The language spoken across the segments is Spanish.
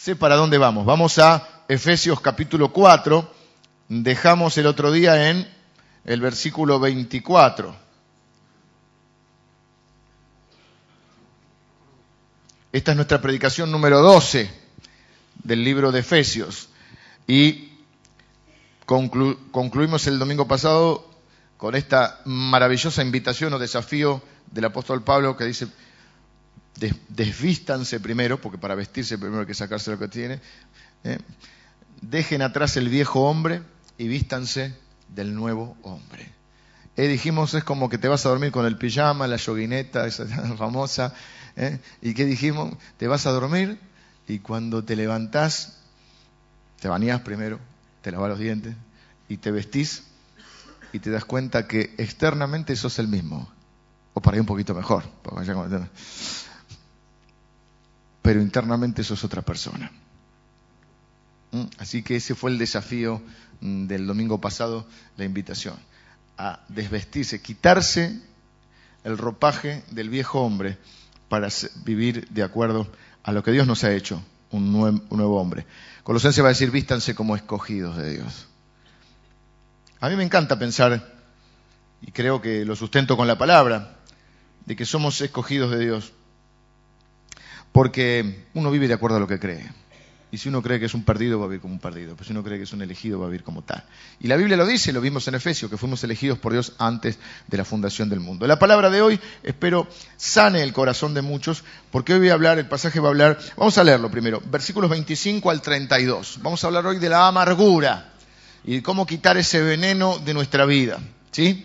sé para dónde vamos. Vamos a Efesios capítulo 4. Dejamos el otro día en el versículo 24. Esta es nuestra predicación número 12 del libro de Efesios. Y concluimos el domingo pasado con esta maravillosa invitación o desafío del apóstol Pablo que dice, desvístanse primero, porque para vestirse primero hay que sacarse lo que tiene, ¿eh? dejen atrás el viejo hombre y vístanse del nuevo hombre. Eh, dijimos, es como que te vas a dormir con el pijama, la yoguineta, esa famosa. ¿eh? ¿Y qué dijimos? Te vas a dormir y cuando te levantás, te bañás primero, te lavas los dientes y te vestís y te das cuenta que externamente sos el mismo. O para ir un poquito mejor. Pero internamente sos otra persona. ¿Mm? Así que ese fue el desafío mm, del domingo pasado, la invitación, a desvestirse, quitarse el ropaje del viejo hombre para vivir de acuerdo a lo que Dios nos ha hecho, un nuevo, hombre. Colosense va a decir, vístanse como escogidos de Dios. A mí me encanta pensar, y creo que lo sustento con la palabra, de que somos escogidos de Dios, porque uno vive de acuerdo a lo que cree. Y si uno cree que es un perdido, va a vivir como un perdido. Pero si uno cree que es un elegido, va a vivir como tal. Y la Biblia lo dice, lo vimos en Efesios, que fuimos elegidos por Dios antes de la fundación del mundo. La palabra de hoy, espero, sane el corazón de muchos, porque hoy voy a hablar, el pasaje va a hablar, vamos a leerlo primero, versículos 25 al 32. Vamos a hablar hoy de la amargura y de cómo quitar ese veneno de nuestra vida. ¿Sí?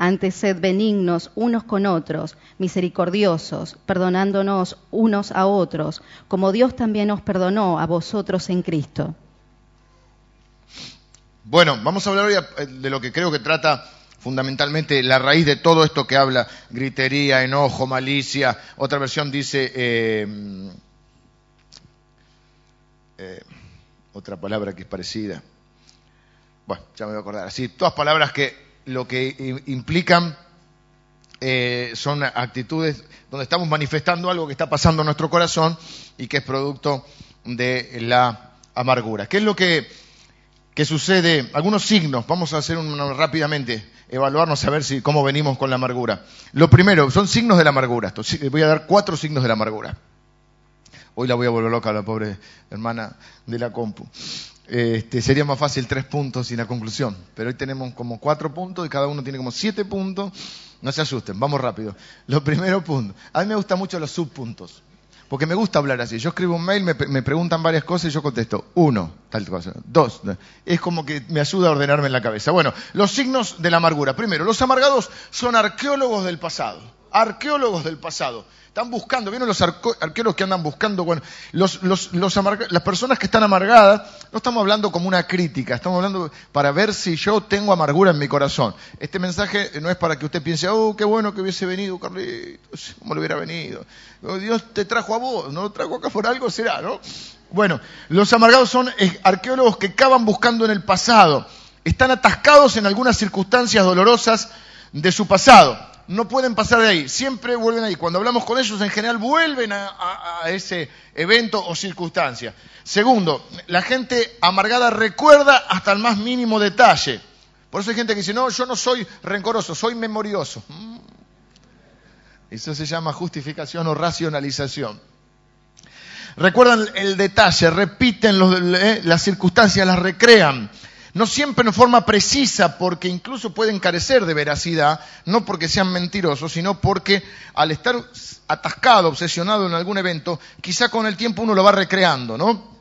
Antes sed benignos unos con otros, misericordiosos, perdonándonos unos a otros, como Dios también os perdonó a vosotros en Cristo. Bueno, vamos a hablar hoy de lo que creo que trata fundamentalmente la raíz de todo esto que habla, gritería, enojo, malicia. Otra versión dice... Eh, eh, otra palabra que es parecida. Bueno, ya me voy a acordar. Así, todas palabras que lo que implican eh, son actitudes donde estamos manifestando algo que está pasando en nuestro corazón y que es producto de la amargura. ¿Qué es lo que, que sucede? Algunos signos, vamos a hacer uno rápidamente, evaluarnos a ver si, cómo venimos con la amargura. Lo primero, son signos de la amargura. Voy a dar cuatro signos de la amargura. Hoy la voy a volver loca la pobre hermana de la compu. Este, sería más fácil tres puntos y la conclusión. Pero hoy tenemos como cuatro puntos y cada uno tiene como siete puntos. No se asusten, vamos rápido. Lo primero punto. A mí me gustan mucho los subpuntos. Porque me gusta hablar así. Yo escribo un mail, me, me, preguntan varias cosas y yo contesto. Uno, tal cosa. Dos. Es como que me ayuda a ordenarme en la cabeza. Bueno, los signos de la amargura. Primero, los amargados son arqueólogos del pasado. Arqueólogos del pasado. Están buscando, ¿vieron los arqueros que andan buscando? Bueno, las personas que están amargadas, no estamos hablando como una crítica, estamos hablando para ver si yo tengo amargura en mi corazón. Este mensaje no es para que usted piense, oh, qué bueno que hubiese venido Carlitos, cómo le hubiera venido. Oh, Dios te trajo a vos, no lo trajo acá por algo, será, ¿no? Bueno, los amargados son arqueólogos que acaban buscando en el pasado, están atascados en algunas circunstancias dolorosas de su pasado no pueden pasar de ahí, siempre vuelven ahí. Cuando hablamos con ellos, en general vuelven a, ese evento o circunstancia. Segundo, la gente amargada recuerda hasta el más mínimo detalle. Por eso hay gente que dice, no, yo no soy rencoroso, soy memorioso. Mm. Eso se llama justificación o racionalización. Recuerdan el detalle, repiten eh, las circunstancias, las recrean no siempre en forma precisa, porque incluso pueden carecer de veracidad, no porque sean mentirosos, sino porque al estar atascado, obsesionado en algún evento, quizá con el tiempo uno lo va recreando, ¿no?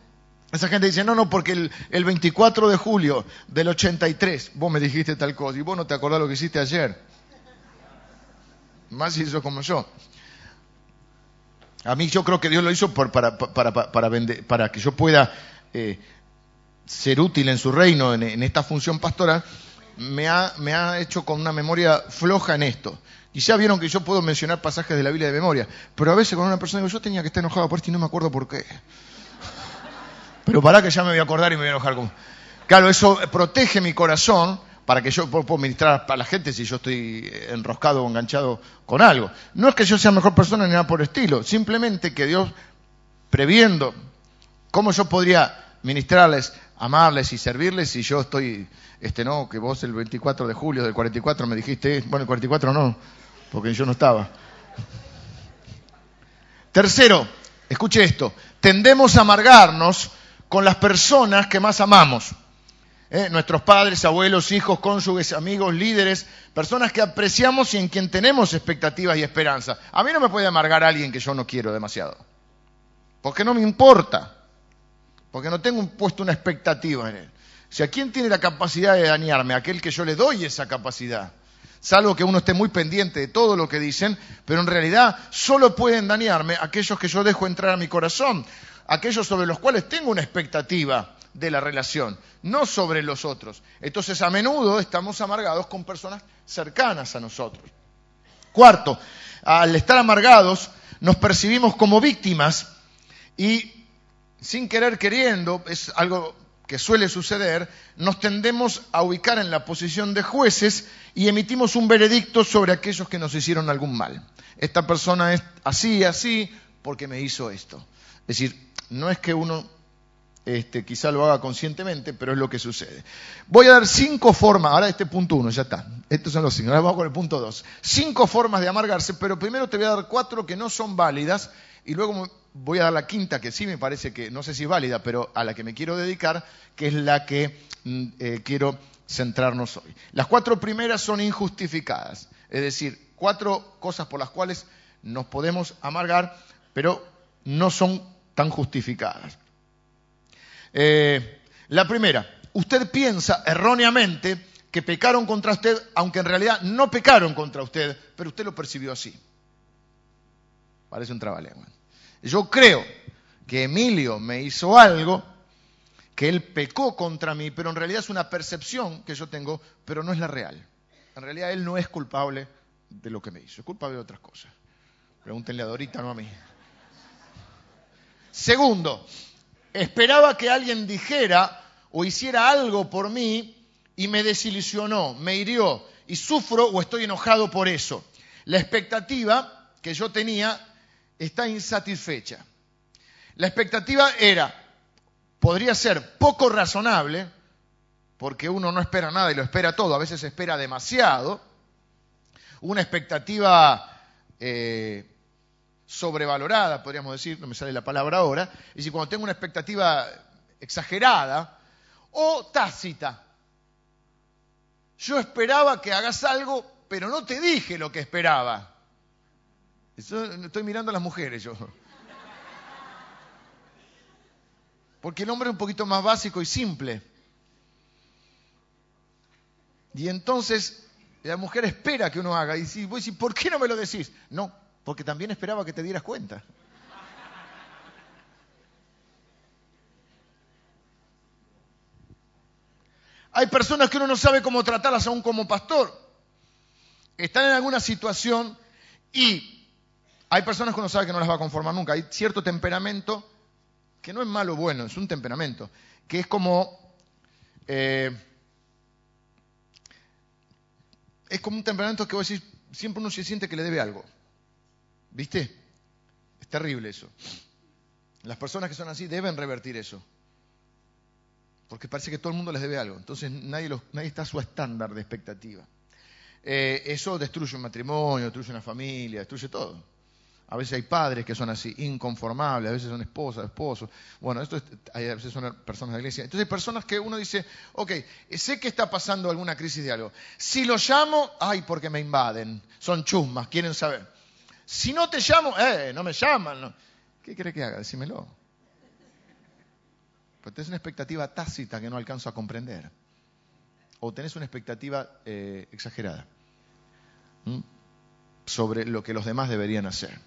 Esa gente dice, no, no, porque el, el 24 de julio del 83 vos me dijiste tal cosa y vos no te acordás lo que hiciste ayer. Más si eso como yo. A mí yo creo que Dios lo hizo para, para, para, para que yo pueda eh, ser útil en su reino, en, esta función pastoral. Me ha, me ha hecho con una memoria floja en esto. Ya vieron que yo puedo mencionar pasajes de la Biblia de memoria, pero a veces con una persona digo, yo tenía que estar enojado por esto y no me acuerdo por qué. Pero para que ya me voy a acordar y me voy a enojar con... Claro, eso protege mi corazón para que yo pueda ministrar a la gente si yo estoy enroscado o enganchado con algo. No es que yo sea mejor persona ni nada por estilo, simplemente que Dios, previendo cómo yo podría ministrarles, amarles y servirles si yo estoy, este no, que vos el 24 de julio del 44 me dijiste, bueno, el 44 no, porque yo no estaba. Tercero, escuche esto, tendemos a amargarnos con las personas que más amamos. ¿Eh? Nuestros padres, abuelos, hijos, cónyuges, amigos, líderes, personas que apreciamos y en quien tenemos expectativas y esperanza. A mí no me puede amargar alguien que yo no quiero demasiado. Porque no me importa. Porque no tengo puesto una expectativa en él. O sea, ¿quién tiene la capacidad de dañarme? Aquel que yo le doy esa capacidad. Salvo que uno esté muy pendiente de todo lo que dicen, pero en realidad solo pueden dañarme aquellos que yo dejo entrar a mi corazón aquellos sobre los cuales tengo una expectativa de la relación, no sobre los otros. Entonces a menudo estamos amargados con personas cercanas a nosotros. Cuarto, al estar amargados nos percibimos como víctimas y sin querer queriendo, es algo que suele suceder, nos tendemos a ubicar en la posición de jueces y emitimos un veredicto sobre aquellos que nos hicieron algún mal. Esta persona es así, así, porque me hizo esto. Es decir, no es que uno este, quizá lo haga conscientemente, pero es lo que sucede. Voy a dar cinco formas, ahora este punto uno, ya está. Estos son los cinco, ahora vamos con el punto dos. Cinco formas de amargarse, pero primero te voy a dar cuatro que no son válidas y luego voy a dar la quinta que sí me parece que, no sé si es válida, pero a la que me quiero dedicar, que es la que mm, eh, quiero centrarnos hoy. Las cuatro primeras son injustificadas, es decir, cuatro cosas por las cuales nos podemos amargar, pero no son tan justificadas. Eh, la primera, usted piensa erróneamente que pecaron contra usted, aunque en realidad no pecaron contra usted, pero usted lo percibió así. Parece un trabalengua. Yo creo que Emilio me hizo algo, que él pecó contra mí, pero en realidad es una percepción que yo tengo, pero no es la real. En realidad él no es culpable de lo que me hizo, es culpable de otras cosas. Pregúntenle a Dorita, no a mí. Segundo, esperaba que alguien dijera o hiciera algo por mí y me desilusionó, me hirió y sufro o estoy enojado por eso. La expectativa que yo tenía está insatisfecha. La expectativa era, podría ser poco razonable, porque uno no espera nada y lo espera todo, a veces espera demasiado, una expectativa eh, sobrevalorada, podríamos decir, no me sale la palabra ahora, es decir, cuando tengo una expectativa exagerada o tácita. Yo esperaba que hagas algo, pero no te dije lo que esperaba. Estoy mirando a las mujeres yo. Porque el hombre es un poquito más básico y simple. Y entonces la mujer espera que uno haga. Y si voy ¿por qué no me lo decís? No, porque también esperaba que te dieras cuenta. Hay personas que uno no sabe cómo tratarlas aún como pastor. Están en alguna situación y hay personas que uno sabe que no las va a conformar nunca. Hay cierto temperamento que no es malo o bueno, es un temperamento, que es como... Eh, es como un temperamento que vos decís, siempre uno se siente que le debe algo. ¿Viste? Es terrible eso. Las personas que son así deben revertir eso. Porque parece que todo el mundo les debe algo. Entonces nadie, nadie está a su estándar de expectativa. Eh, eso destruye un matrimonio, destruye una familia, destruye todo. A veces hay padres que son así, inconformables, a veces son esposas, esposos. Bueno, esto a veces son personas de la iglesia. Entonces hay personas que uno dice, ok, sé que está pasando alguna crisis de algo. Si lo llamo, ay, porque me invaden. Son chusmas, quieren saber. Si no te llamo, eh, no me llaman. ¿Qué crees que haga? Decímelo. Pero tenés una expectativa tácita que no alcanzo a comprender. O tenés una expectativa eh, exagerada sobre lo que los demás deberían hacer.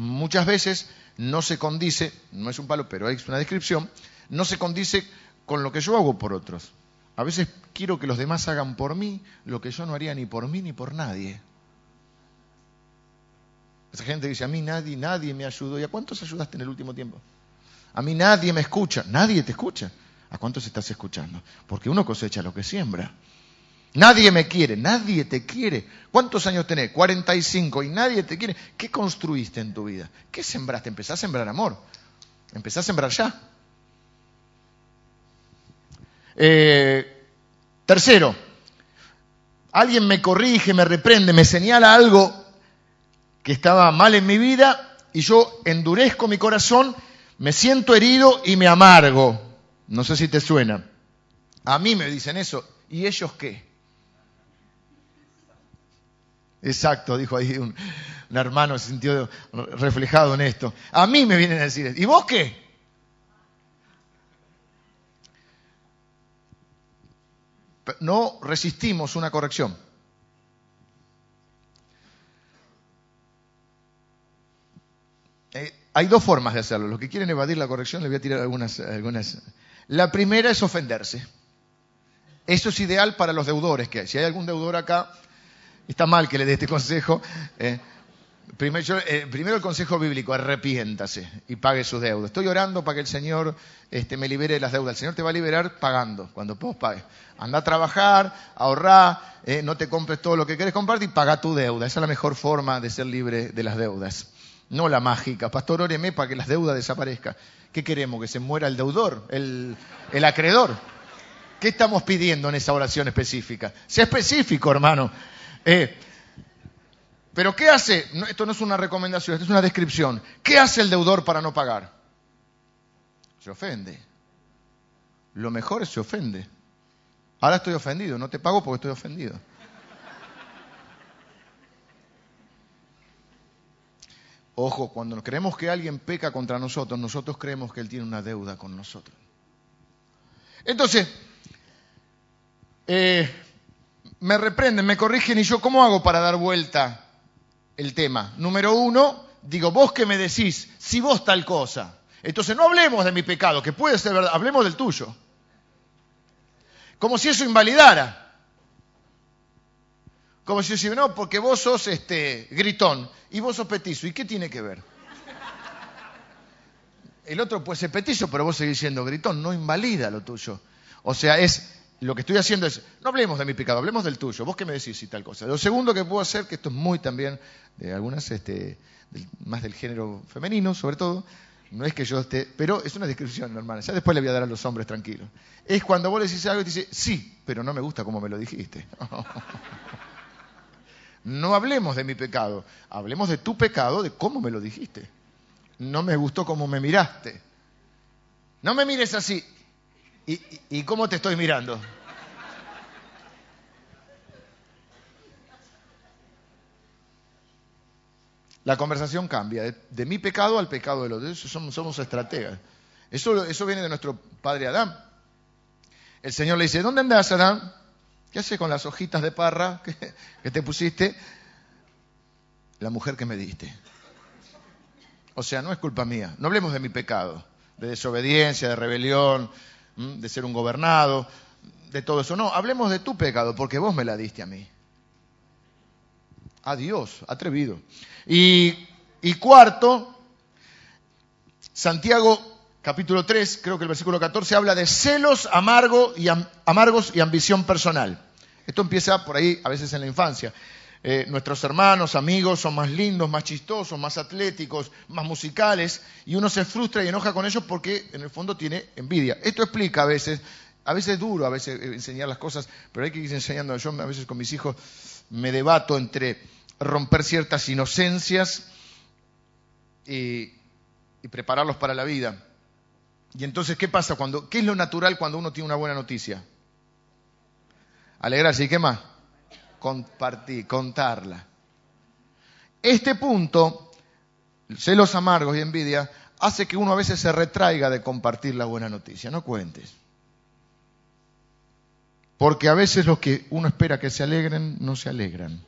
Muchas veces no se condice, no es un palo, pero es una descripción, no se condice con lo que yo hago por otros. A veces quiero que los demás hagan por mí lo que yo no haría ni por mí ni por nadie. Esa gente dice, a mí nadie, nadie me ayudó. ¿Y a cuántos ayudaste en el último tiempo? A mí nadie me escucha. Nadie te escucha. ¿A cuántos estás escuchando? Porque uno cosecha lo que siembra. Nadie me quiere, nadie te quiere. ¿Cuántos años tenés? 45 y nadie te quiere. ¿Qué construiste en tu vida? ¿Qué sembraste? Empezás a sembrar amor. Empezás a sembrar ya. Eh, tercero, alguien me corrige, me reprende, me señala algo que estaba mal en mi vida y yo endurezco mi corazón, me siento herido y me amargo. No sé si te suena. A mí me dicen eso. ¿Y ellos qué? Exacto, dijo ahí un, hermano, se sintió reflejado en esto. A mí me vienen a decir, ¿y vos qué? No resistimos una corrección. Eh, hay dos formas de hacerlo. Los que quieren evadir la corrección, les voy a tirar algunas, algunas. La primera es ofenderse. Eso es ideal para los deudores que hay. Si hay algún deudor acá, Está mal que le dé este consejo. Eh. Eh, primero, el consejo bíblico, arrepiéntase y pague sus deudas. Estoy orando para que el Señor este, me libere de las deudas. El Señor te va a liberar pagando, cuando vos pagues. Anda a trabajar, ahorrá, eh, no te compres todo lo que quieres comprar y paga tu deuda. Esa es la mejor forma de ser libre de las deudas. No la mágica. Pastor, óreme para que las deudas desaparezcan. ¿Qué queremos? ¿Que se muera el deudor, el, el acreedor? ¿Qué estamos pidiendo en esa oración específica? Sea específico, hermano. Eh, pero ¿qué hace? esto no es una recomendación, esto es una descripción. ¿Qué hace el deudor para no pagar? Se ofende. Lo mejor es se ofende. Ahora estoy ofendido, no te pago porque estoy ofendido. Ojo, cuando creemos que alguien peca contra nosotros, nosotros creemos que él tiene una deuda con nosotros. Entonces, eh, me reprenden, me corrigen y yo, ¿cómo hago para dar vuelta el tema? Número uno, digo, vos que me decís, si vos tal cosa. Entonces no hablemos de mi pecado, que puede ser verdad, hablemos del tuyo. Como si eso invalidara. Como si yo no, porque vos sos este gritón y vos sos petizo. ¿Y qué tiene que ver? El otro puede ser petizo, pero vos seguís siendo gritón, no invalida lo tuyo. O sea, es lo que estoy haciendo es, no hablemos de mi pecado, hablemos del tuyo. ¿Vos qué me decís y tal cosa? Lo segundo que puedo hacer, que esto es muy también de algunas, este, más del género femenino, sobre todo, no es que yo esté, pero es una descripción normal. Ya después le voy a dar a los hombres tranquilos. Es cuando vos le decís algo y te dice, sí, pero no me gusta como me lo dijiste. no hablemos de mi pecado, hablemos de tu pecado, de cómo me lo dijiste. No me gustó cómo me miraste. No me mires así. ¿Y, cómo te estoy mirando? La conversación cambia, de, mi pecado al pecado de los demás. Somos, somos estrategas. Eso, eso viene de nuestro padre Adán. El Señor le dice, ¿dónde andas, Adán? ¿Qué haces con las hojitas de parra que te pusiste? La mujer que me diste. O sea, no es culpa mía. No hablemos de mi pecado, de desobediencia, de rebelión, de ser un gobernado, de todo eso. No, hablemos de tu pecado, porque vos me la diste a mí. Adiós, atrevido. Y, y cuarto, Santiago capítulo 3, creo que el versículo 14, habla de celos amargo y, amargos y ambición personal. Esto empieza por ahí, a veces en la infancia. Eh, nuestros hermanos, amigos son más lindos, más chistosos, más atléticos, más musicales, y uno se frustra y enoja con ellos porque en el fondo tiene envidia. Esto explica a veces, a veces es duro a veces eh, enseñar las cosas, pero hay que ir enseñando. Yo a veces con mis hijos me debato entre romper ciertas inocencias y, y prepararlos para la vida. Y entonces, ¿qué pasa cuando, qué es lo natural cuando uno tiene una buena noticia? Alegrarse, ¿y qué más? Compartir, contarla. Este punto, celos amargos y envidia, hace que uno a veces se retraiga de compartir la buena noticia. No cuentes. Porque a veces los que uno espera que se alegren, no se alegran.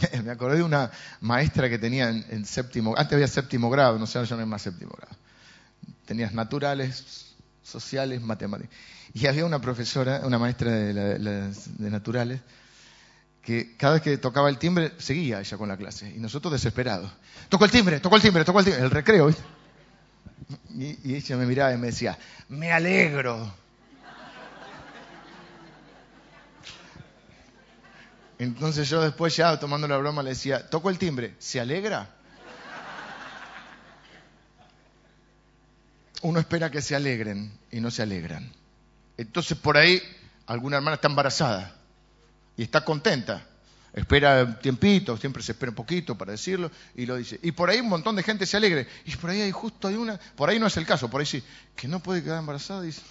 Me acordé de una maestra que tenía en, séptimo, antes había séptimo grado, no sé, yo no es más séptimo grado. Tenías naturales, sociales, matemáticas. Y había una profesora, una maestra de, naturales, que cada vez que tocaba el timbre seguía ella con la clase. Y nosotros desesperados. Tocó el timbre, tocó el timbre, tocó el timbre. El recreo, Y, y ella me miraba y me decía, me alegro. Entonces yo después ya tomando la broma le decía, toco el timbre, ¿se alegra? Uno espera que se alegren y no se alegran. Entonces por ahí alguna hermana está embarazada y está contenta. Espera un tiempito, siempre se espera un poquito para decirlo y lo dice. Y por ahí un montón de gente se alegre. Y por ahí hay justo hay una, por ahí no es el caso, por ahí sí, que no puede quedar embarazada. Y dice,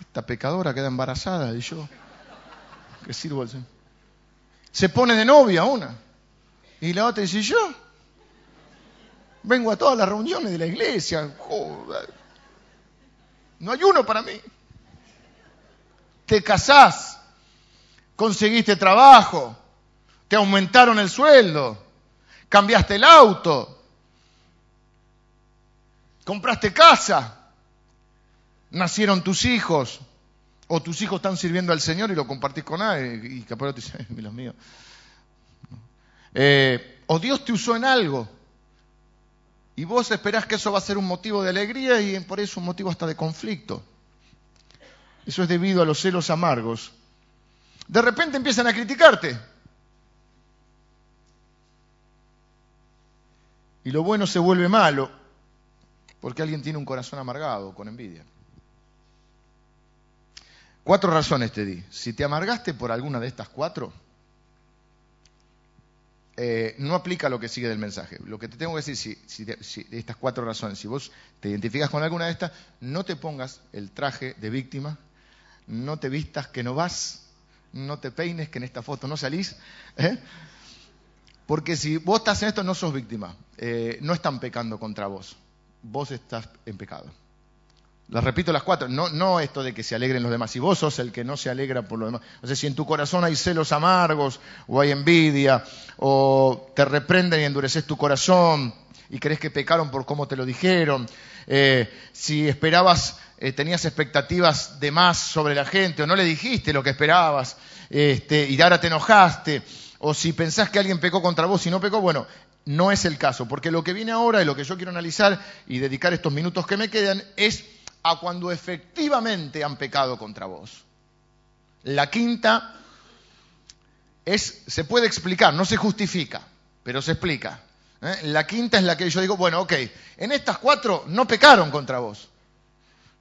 esta, pecadora queda embarazada y yo, ¿qué sirvo? Se pone de novia una. Y la otra dice, yo vengo a todas las reuniones de la iglesia. No hay uno para mí. Te casás, conseguiste trabajo, te aumentaron el sueldo, cambiaste el auto, compraste casa, nacieron tus hijos, o tus hijos están sirviendo al Señor y lo compartís con alguien y capaz te dice, los míos. Eh, o Dios te usó en algo y vos esperás que eso va a ser un motivo de alegría y por eso un motivo hasta de conflicto. Eso es debido a los celos amargos. De repente empiezan a criticarte. Y lo bueno se vuelve malo porque alguien tiene un corazón amargado con envidia. Cuatro razones te di. Si te amargaste por alguna de estas cuatro, eh, no aplica lo que sigue del mensaje. Lo que te tengo que decir, si, de estas cuatro razones, si vos te identificas con alguna de estas, no te pongas el traje de víctima, no te vistas que no vas, no te peines que en esta foto no salís, ¿eh? porque si vos estás en esto no sos víctima, eh, no están pecando contra vos, vos estás en pecado. Las repito las cuatro, no, no esto de que se alegren los demás, si vos sos el que no se alegra por los demás, o sea, si en tu corazón hay celos amargos, o hay envidia, o te reprenden y endureces tu corazón, y crees que pecaron por cómo te lo dijeron, eh, si esperabas, eh, tenías expectativas de más sobre la gente, o no le dijiste lo que esperabas, este, y ahora te enojaste, o si pensás que alguien pecó contra vos y no pecó, bueno, no es el caso, porque lo que viene ahora y lo que yo quiero analizar y dedicar estos minutos que me quedan es a cuando efectivamente han pecado contra vos. La quinta es, se puede explicar, no se justifica, pero se explica. ¿eh? La quinta es la que yo digo, bueno, ok, en estas cuatro no pecaron contra vos.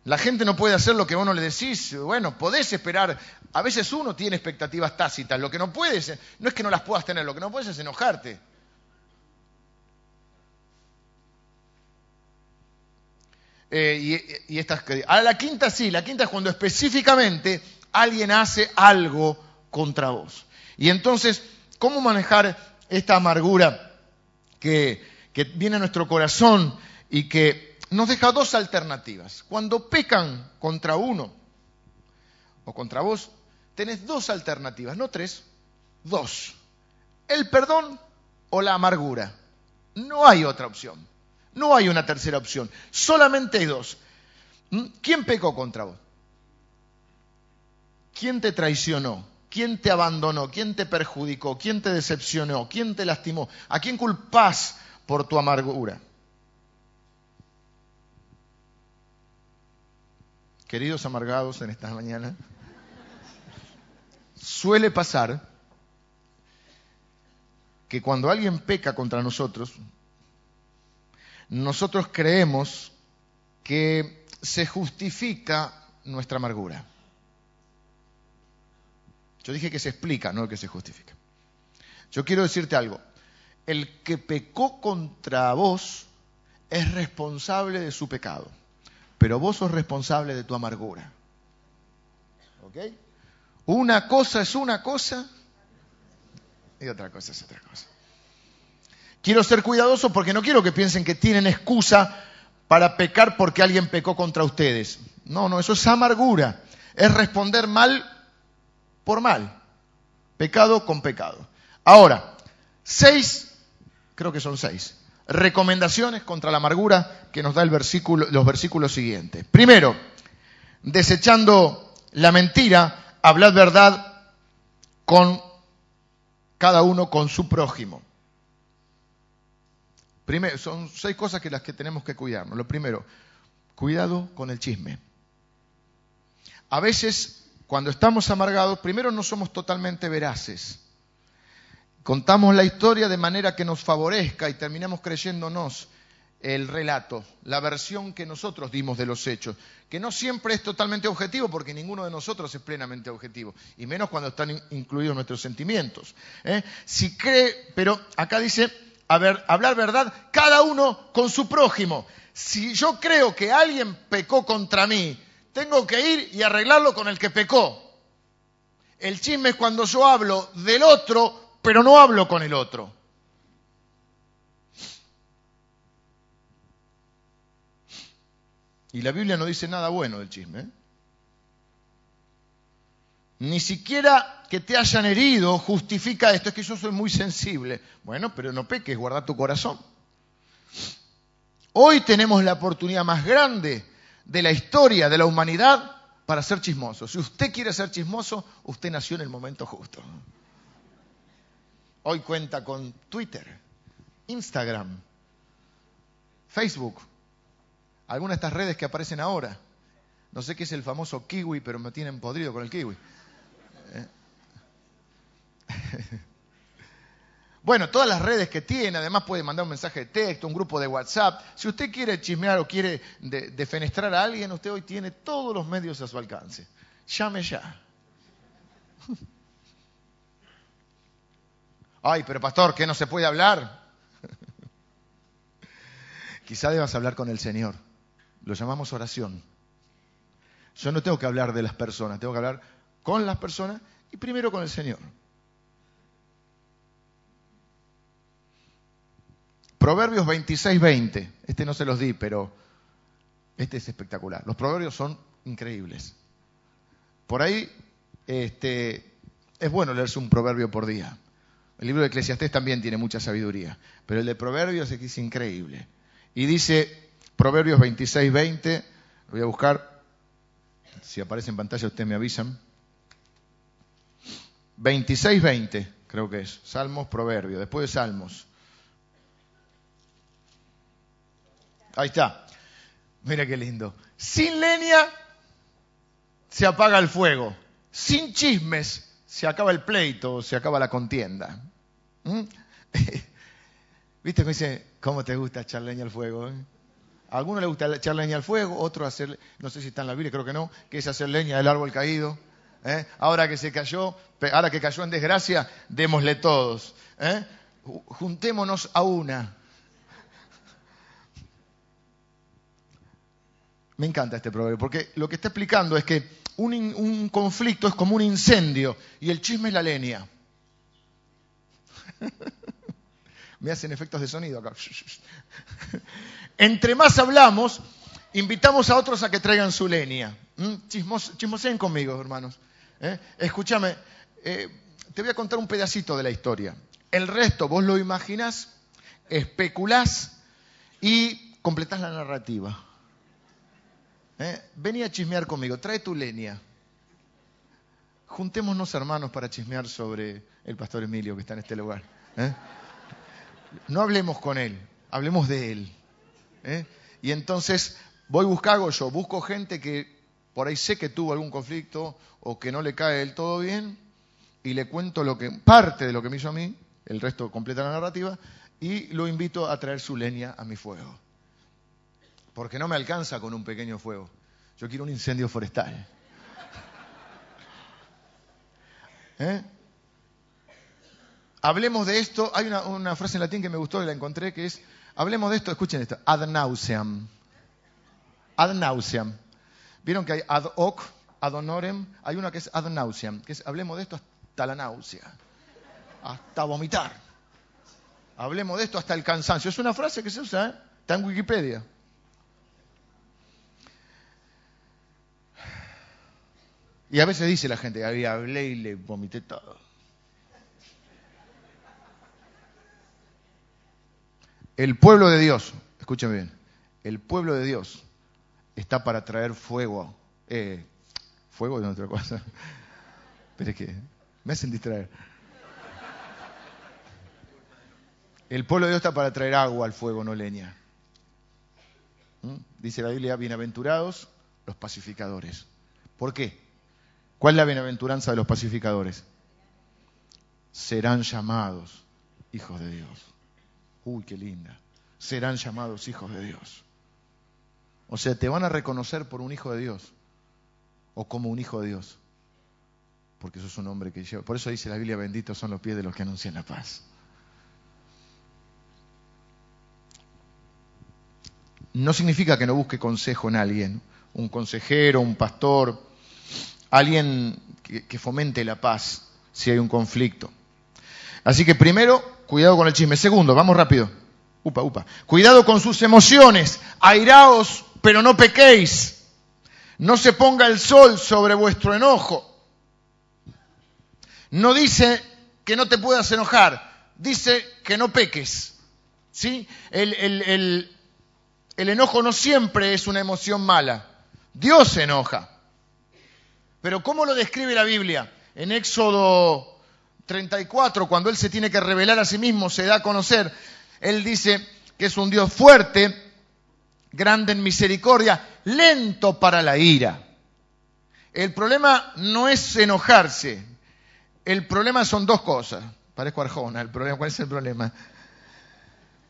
La gente no puede hacer lo que vos no le decís. Bueno, podés esperar. A veces uno tiene expectativas tácitas. Lo que no puedes, no es que no las puedas tener, lo que no puedes es enojarte. Eh, y, estas a la quinta sí, la quinta es cuando específicamente alguien hace algo contra vos. Y entonces, ¿cómo manejar esta amargura que, que viene a nuestro corazón y que nos deja dos alternativas? Cuando pecan contra uno o contra vos, tenés dos alternativas, no tres, dos. El perdón o la amargura. No hay otra opción. No hay una tercera opción, solamente hay dos. ¿Mm? ¿Quién pecó contra vos? ¿Quién te traicionó? ¿Quién te abandonó? ¿Quién te perjudicó? ¿Quién te decepcionó? ¿Quién te lastimó? ¿A quién culpás por tu amargura? Queridos amargados en esta mañana, suele pasar que cuando alguien peca contra nosotros, nosotros creemos que se justifica nuestra amargura. Yo dije que se explica, no que se justifica. Yo quiero decirte algo. El que pecó contra vos es responsable de su pecado, pero vos sos responsable de tu amargura. ¿Ok? Una cosa es una cosa y otra cosa es otra cosa. Quiero ser cuidadoso porque no quiero que piensen que tienen excusa para pecar porque alguien pecó contra ustedes. No, no, eso es amargura. Es responder mal por mal. Pecado con pecado. Ahora, seis, creo que son seis, recomendaciones contra la amargura que nos da el versículo, los versículos siguientes. Primero, desechando la mentira, hablad verdad con cada uno con su prójimo. Son seis cosas que las que tenemos que cuidarnos. Lo primero, cuidado con el chisme. A veces, cuando estamos amargados, primero no somos totalmente veraces. Contamos la historia de manera que nos favorezca y terminamos creyéndonos el relato, la versión que nosotros dimos de los hechos, que no siempre es totalmente objetivo, porque ninguno de nosotros es plenamente objetivo, y menos cuando están incluidos nuestros sentimientos. ¿eh? Si cree, pero acá dice, a ver, hablar verdad, cada uno con su prójimo. Si yo creo que alguien pecó contra mí, tengo que ir y arreglarlo con el que pecó. El chisme es cuando yo hablo del otro, pero no hablo con el otro. Y la Biblia no dice nada bueno del chisme. ¿eh? Ni siquiera que te hayan herido justifica esto, es que yo soy muy sensible. Bueno, pero no peques, guarda tu corazón. Hoy tenemos la oportunidad más grande de la historia de la humanidad para ser chismoso. Si usted quiere ser chismoso, usted nació en el momento justo. Hoy cuenta con Twitter, Instagram, Facebook, algunas de estas redes que aparecen ahora. No sé qué es el famoso kiwi, pero me tienen podrido con el kiwi. Bueno, todas las redes que tiene, además puede mandar un mensaje de texto, un grupo de WhatsApp. Si usted quiere chismear o quiere defenestrar a alguien, usted hoy tiene todos los medios a su alcance. Llame ya. Ay, pero pastor, ¿qué no se puede hablar? Quizá debas hablar con el Señor. Lo llamamos oración. Yo no tengo que hablar de las personas, tengo que hablar con las personas y primero con el Señor. Proverbios 26, 20. Este no se los di, pero este es espectacular. Los proverbios son increíbles. Por ahí este, es bueno leerse un proverbio por día. El libro de Eclesiastés también tiene mucha sabiduría, pero el de Proverbios es increíble. Y dice Proverbios 26, 20, lo voy a buscar, si aparece en pantalla ustedes me avisan. 26, 20, creo que es, Salmos, Proverbios, después de Salmos. Ahí está. Mira qué lindo. Sin leña se apaga el fuego. Sin chismes se acaba el pleito, se acaba la contienda. ¿Mm? ¿Viste cómo dice, cómo te gusta echar leña al fuego? Eh? A algunos les gusta echar leña al fuego, otro hacer, no sé si está en la Biblia, creo que no, que es hacer leña del árbol caído. ¿eh? Ahora que se cayó, ahora que cayó en desgracia, démosle todos. ¿eh? Juntémonos a una. Me encanta este proverbio, porque lo que está explicando es que un, conflicto es como un incendio y el chisme es la leña. Me hacen efectos de sonido acá. Entre más hablamos, invitamos a otros a que traigan su leña. ¿Mm? chismoseen conmigo, hermanos. ¿Eh? Escúchame, eh, te voy a contar un pedacito de la historia. El resto vos lo imaginás, especulás y completás la narrativa. ¿Eh? Vení a chismear conmigo, trae tu leña. Juntémonos hermanos para chismear sobre el pastor Emilio que está en este lugar. ¿eh? No hablemos con él, hablemos de él. ¿eh? Y entonces voy buscando yo, busco gente que por ahí sé que tuvo algún conflicto o que no le cae del todo bien y le cuento lo que parte de lo que me hizo a mí, el resto completa la narrativa y lo invito a traer su leña a mi fuego porque no me alcanza con un pequeño fuego. Yo quiero un incendio forestal. ¿Eh? Hablemos de esto. Hay una, frase en latín que me gustó y la encontré que es, hablemos de esto, escuchen esto, ad nauseam. Ad nauseam. Vieron que hay ad hoc, ad honorem, hay una que es ad nauseam, que es hablemos de esto hasta la náusea, hasta vomitar. Hablemos de esto hasta el cansancio. Es una frase que se usa, ¿eh? está en Wikipedia. Y a veces dice la gente, había hablé y le vomité todo. El pueblo de Dios, escúchame bien, el pueblo de Dios está para traer fuego. Eh, fuego de otra cosa. Pero es que me hacen distraer. El pueblo de Dios está para traer agua al fuego, no leña. ¿Mm? Dice la Biblia, bienaventurados los pacificadores. ¿Por qué? ¿Cuál es la bienaventuranza de los pacificadores? Serán llamados hijos de Dios. Uy, qué linda. Serán llamados hijos de Dios. O sea, te van a reconocer por un hijo de Dios o como un hijo de Dios. Porque eso es un hombre que lleva. Por eso dice la Biblia, benditos son los pies de los que anuncian la paz. No significa que no busque consejo en alguien, un consejero, un pastor, alguien que, fomente la paz si hay un conflicto. Así que primero, cuidado con el chisme. Segundo, vamos rápido. Upa, upa. Cuidado con sus emociones. Airaos, pero no pequéis. No se ponga el sol sobre vuestro enojo. No dice que no te puedas enojar, dice que no peques. ¿Sí? El, el, enojo no siempre es una emoción mala. Dios se enoja. Pero ¿cómo lo describe la Biblia? En Éxodo 34, cuando Él se tiene que revelar a sí mismo, se da a conocer, Él dice que es un Dios fuerte, grande en misericordia, lento para la ira. El problema no es enojarse, el problema son dos cosas. Parezco Arjona, el problema, ¿cuál es el problema?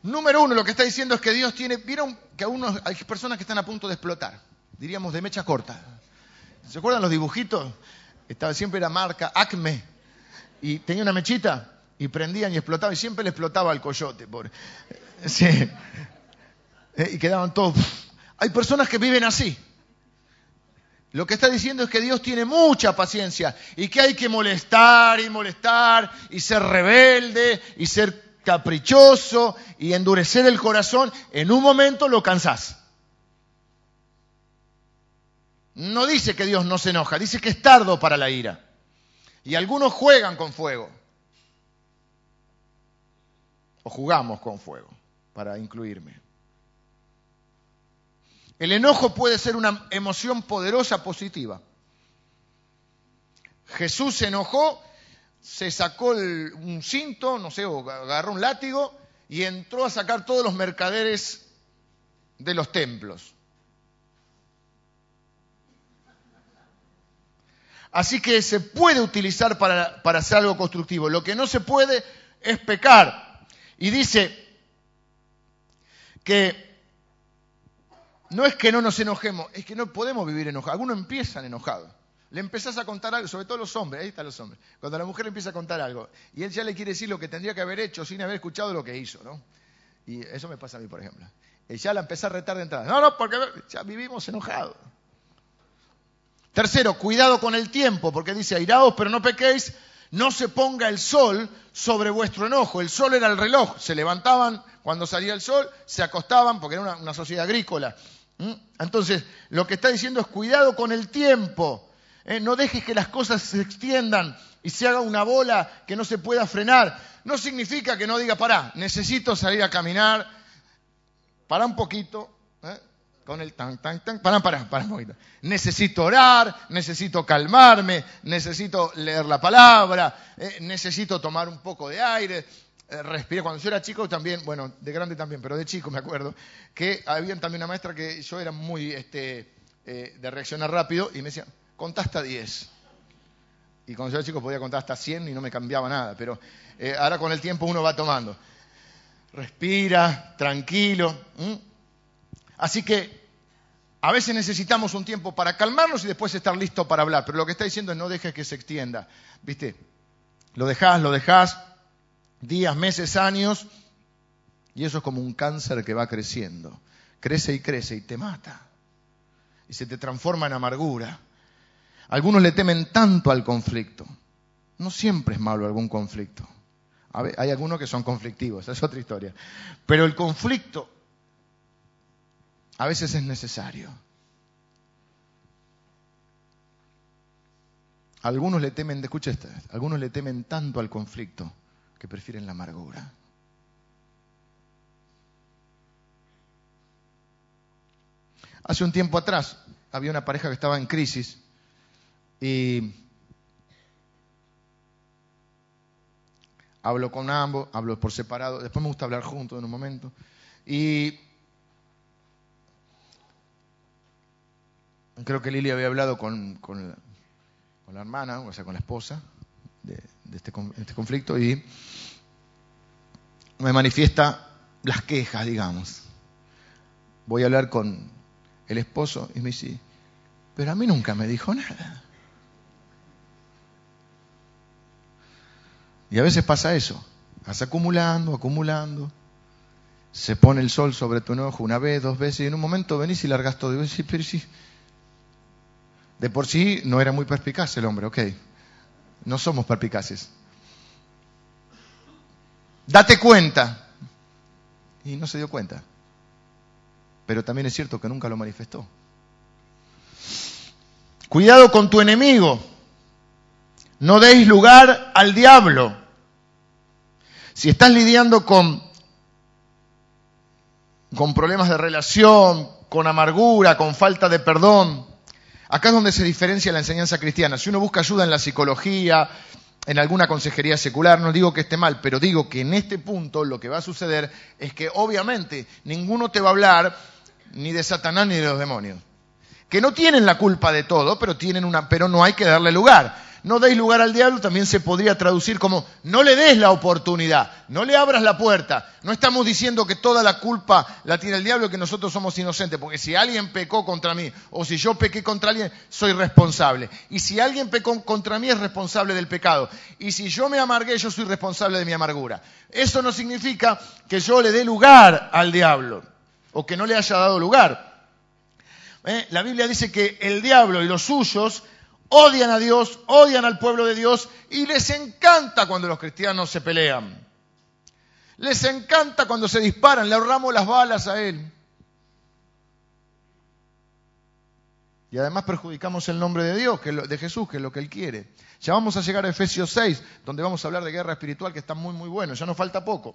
Número uno, lo que está diciendo es que Dios tiene, vieron que a unos, hay personas que están a punto de explotar, diríamos de mecha corta. ¿Se acuerdan los dibujitos? Estaba siempre la marca Acme y tenía una mechita y prendían y explotaban y siempre le explotaba al coyote. Por... Sí. Eh, y quedaban todos. Hay personas que viven así. Lo que está diciendo es que Dios tiene mucha paciencia y que hay que molestar y molestar y ser rebelde y ser caprichoso y endurecer el corazón, en un momento lo cansás. No dice que Dios no se enoja, dice que es tardo para la ira. Y algunos juegan con fuego. O jugamos con fuego, para incluirme. El enojo puede ser una emoción poderosa positiva. Jesús se enojó se sacó un cinto, no sé, o agarró un látigo y entró a sacar todos los mercaderes de los templos. Así que se puede utilizar para, hacer algo constructivo. Lo que no se puede es pecar. Y dice que no es que no nos enojemos, es que no podemos vivir enojados. Algunos empiezan enojados. Le empezás a contar algo, sobre todo los hombres, ahí están los hombres. Cuando la mujer le empieza a contar algo y él ya le quiere decir lo que tendría que haber hecho sin haber escuchado lo que hizo, ¿no? Y eso me pasa a mí, por ejemplo. Y ya la empecé a retar de entrada. No, no, porque ya vivimos enojados. Tercero, cuidado con el tiempo, porque dice, airaos, pero no pequéis, no se ponga el sol sobre vuestro enojo. El sol era el reloj. Se levantaban cuando salía el sol, se acostaban, porque era una, sociedad agrícola. ¿Mm? Entonces, lo que está diciendo es cuidado con el tiempo. Eh, no dejes que las cosas se extiendan y se haga una bola que no se pueda frenar. No significa que no diga, pará, necesito salir a caminar, para un poquito. Con el tan, tan, tan, pará, pará, pará un. Necesito orar, necesito calmarme, necesito leer la palabra, eh, necesito tomar un poco de aire, respirar. Cuando yo era chico también, bueno, de grande también, pero de chico me acuerdo, que había también una maestra que yo era muy este, de reaccionar rápido y me decía, contá hasta 10. Y cuando yo era chico podía contar hasta 100 y no me cambiaba nada, pero eh, ahora con el tiempo uno va tomando. Respira, tranquilo. Así que a veces necesitamos un tiempo para calmarnos y después estar listo para hablar, pero lo que está diciendo es no dejes que se extienda. ¿Viste? Lo dejás, lo dejás, días, meses, años, y eso es como un cáncer que va creciendo. Crece y crece y te mata. Y se te transforma en amargura. Algunos le temen tanto al conflicto. No siempre es malo algún conflicto. hay algunos que son conflictivos, es otra historia. Pero el conflicto a veces es necesario. Algunos le temen, escucha esta, algunos le temen tanto al conflicto que prefieren la amargura. Hace un tiempo atrás había una pareja que estaba en crisis y hablo con ambos, hablo por separado, después me gusta hablar juntos en un momento. Y creo que Lili había hablado con, la, hermana, o sea, con la esposa de, este, este conflicto y me manifiesta las quejas, digamos. Voy a hablar con, el esposo y me dice, pero a mí nunca me dijo nada. Y a veces pasa eso, vas acumulando, acumulando, se pone el sol sobre tu enojo una vez, dos veces, y en un momento venís y largas todo. Y vos pero sí. De por sí no era muy perspicaz el hombre, ok. No somos perspicaces. Date cuenta. Y no se dio cuenta pero también es cierto que nunca lo manifestó. Cuidado con tu enemigo. No deis lugar al diablo. Si estás lidiando con, con problemas de relación, con amargura, con falta de perdón, acá es donde se diferencia la enseñanza cristiana. Si uno busca ayuda en la psicología, en alguna consejería secular, no digo que esté mal, pero digo que en este punto lo que va a suceder es que obviamente ninguno te va a hablar ni de Satanás ni de los demonios. Que no tienen la culpa de todo, pero tienen una, pero no hay que darle lugar. No deis lugar al diablo también se podría traducir como no le des la oportunidad, no le abras la puerta. No estamos diciendo que toda la culpa la tiene el diablo y que nosotros somos inocentes, porque si alguien pecó contra mí o si yo pequé contra alguien, soy responsable. Y si alguien pecó contra mí es responsable del pecado. Y si yo me amargué, yo soy responsable de mi amargura. Eso no significa que yo le dé lugar al diablo o que no le haya dado lugar. ¿Eh? La Biblia dice que el diablo y los suyos odian a Dios, odian al pueblo de Dios y les encanta cuando los cristianos se pelean. Les encanta cuando se disparan, le ahorramos las balas a Él. Y además perjudicamos el nombre de Dios, que de Jesús, que es lo que Él quiere. Ya vamos a llegar a Efesios 6, donde vamos a hablar de guerra espiritual, que está muy, muy bueno, ya nos falta poco.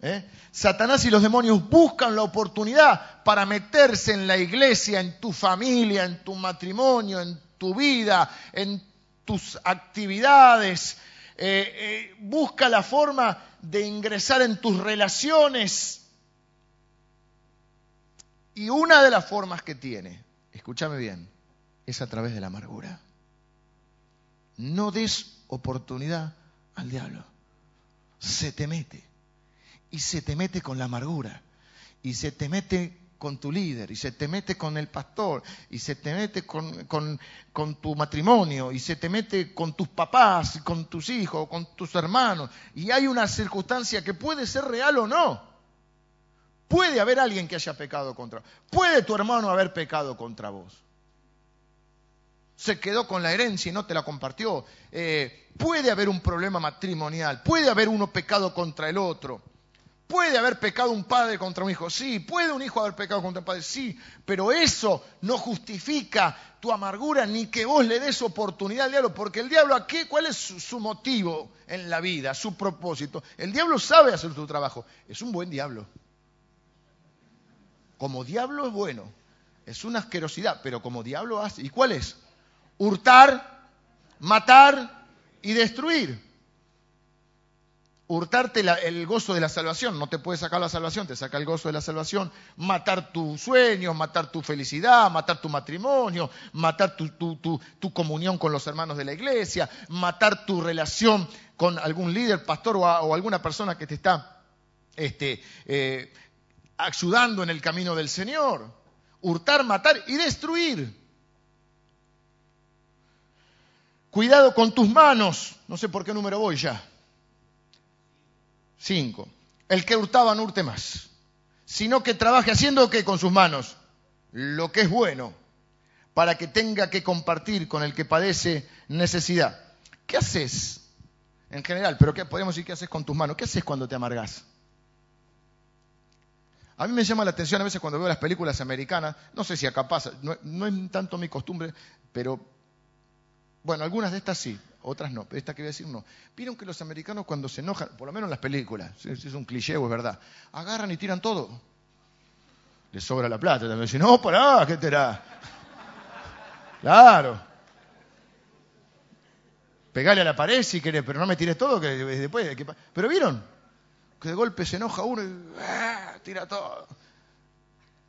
¿Eh? Satanás y los demonios buscan la oportunidad para meterse en la iglesia, en tu familia, en tu matrimonio, en tu vida, en tus actividades. Eh, eh, busca la forma de ingresar en tus relaciones. Y una de las formas que tiene, escúchame bien, es a través de la amargura. No des oportunidad al diablo. Se te mete y se te mete con la amargura, y se te mete con tu líder, y se te mete con el pastor, y se te mete con, tu matrimonio, y se te mete con tus papás, con tus hijos, con tus hermanos, y hay una circunstancia que puede ser real o no. Puede haber alguien que haya pecado contra. Puede tu hermano haber pecado contra vos. Se quedó con la herencia y no te la compartió. Eh, puede haber un problema matrimonial. Puede haber uno pecado contra el otro. ¿Puede haber pecado un padre contra un hijo? Sí. ¿Puede un hijo haber pecado contra un padre? Sí. Pero eso no justifica tu amargura ni que vos le des oportunidad al diablo. Porque el diablo aquí, ¿cuál es su, motivo en la vida, su propósito? El diablo sabe hacer su trabajo. Es un buen diablo. Como diablo es bueno. Es una asquerosidad, pero como diablo hace. ¿Y cuál es? Hurtar, matar y destruir hurtarte el gozo de la salvación. No te puede sacar la salvación, te saca el gozo de la salvación. Matar tus sueños, matar tu felicidad, matar tu matrimonio, matar tu, comunión con los hermanos de la iglesia, matar tu relación con algún líder, pastor o, alguna persona que te está este, eh, ayudando en el camino del Señor. Hurtar, matar y destruir. Cuidado con tus manos. No sé por qué número voy ya. Cinco. El que hurtaba no hurte más, sino que trabaje haciendo que con sus manos lo que es bueno, para que tenga que compartir con el que padece necesidad. ¿Qué haces en general, pero ¿qué, podemos decir qué haces con tus manos. ¿Qué haces cuando te amargás? A mí me llama la atención a veces cuando veo las películas americanas, no sé si acá pasa, no, no es tanto mi costumbre, pero bueno, algunas de estas sí, otras no, pero esta que voy a decir no. Vieron que los americanos cuando se enojan, por lo menos en las películas, es un cliché es verdad, agarran y tiran todo. Les sobra la plata también. Dicen, no, pará, ¿qué te da? Claro. Pegale a la pared si querés, pero no me tires todo, que después... Pero vieron, que de golpe se enoja uno y ¡ah! tira todo.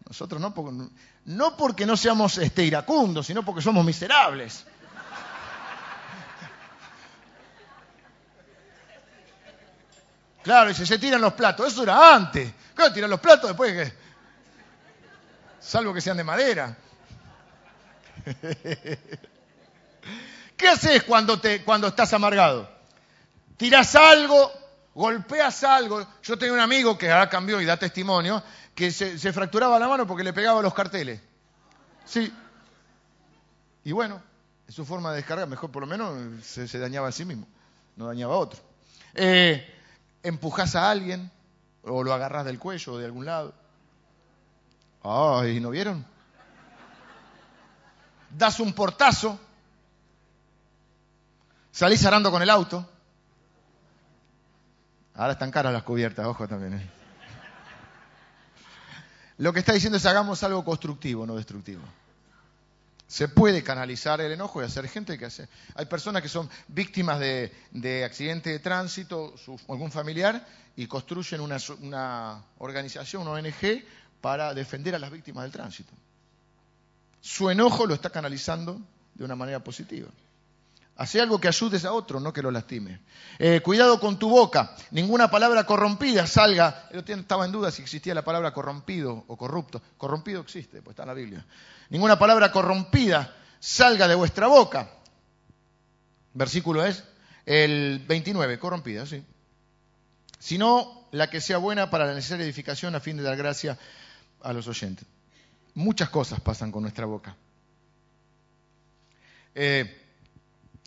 Nosotros no, porque, no porque no seamos este, iracundos, sino porque somos miserables. Claro, y se tiran los platos. Eso era antes. Claro, tiran los platos después que. Salvo que sean de madera. ¿Qué haces cuando, estás amargado? Tirás algo, golpeas algo. Yo tengo un amigo que ahora cambió y da testimonio, que se, se fracturaba la mano porque le pegaba los carteles. Sí. Y bueno, es su forma de descargar. Mejor por lo menos se, se dañaba a sí mismo, no dañaba a otro. Eh, empujás a alguien o lo agarrás del cuello o de algún lado. Ay, ¿no vieron? Das un portazo, salís arando con el auto. Ahora están caras las cubiertas, ojo también. ¿eh? Lo que está diciendo es hagamos algo constructivo, no destructivo. Se puede canalizar el enojo y hacer gente que hace. Hay personas que son víctimas de, de accidente de tránsito, su, algún familiar, y construyen una, una organización, una ONG, para defender a las víctimas del tránsito. Su enojo lo está canalizando de una manera positiva. Hace algo que ayudes a otro, no que lo lastime. Eh, cuidado con tu boca. Ninguna palabra corrompida salga. Yo estaba en duda si existía la palabra corrompido o corrupto. Corrompido existe, pues está en la Biblia. Ninguna palabra corrompida salga de vuestra boca. Versículo es el 29, corrompida, sí. Sino la que sea buena para la necesaria edificación a fin de dar gracia a los oyentes. Muchas cosas pasan con nuestra boca. Eh,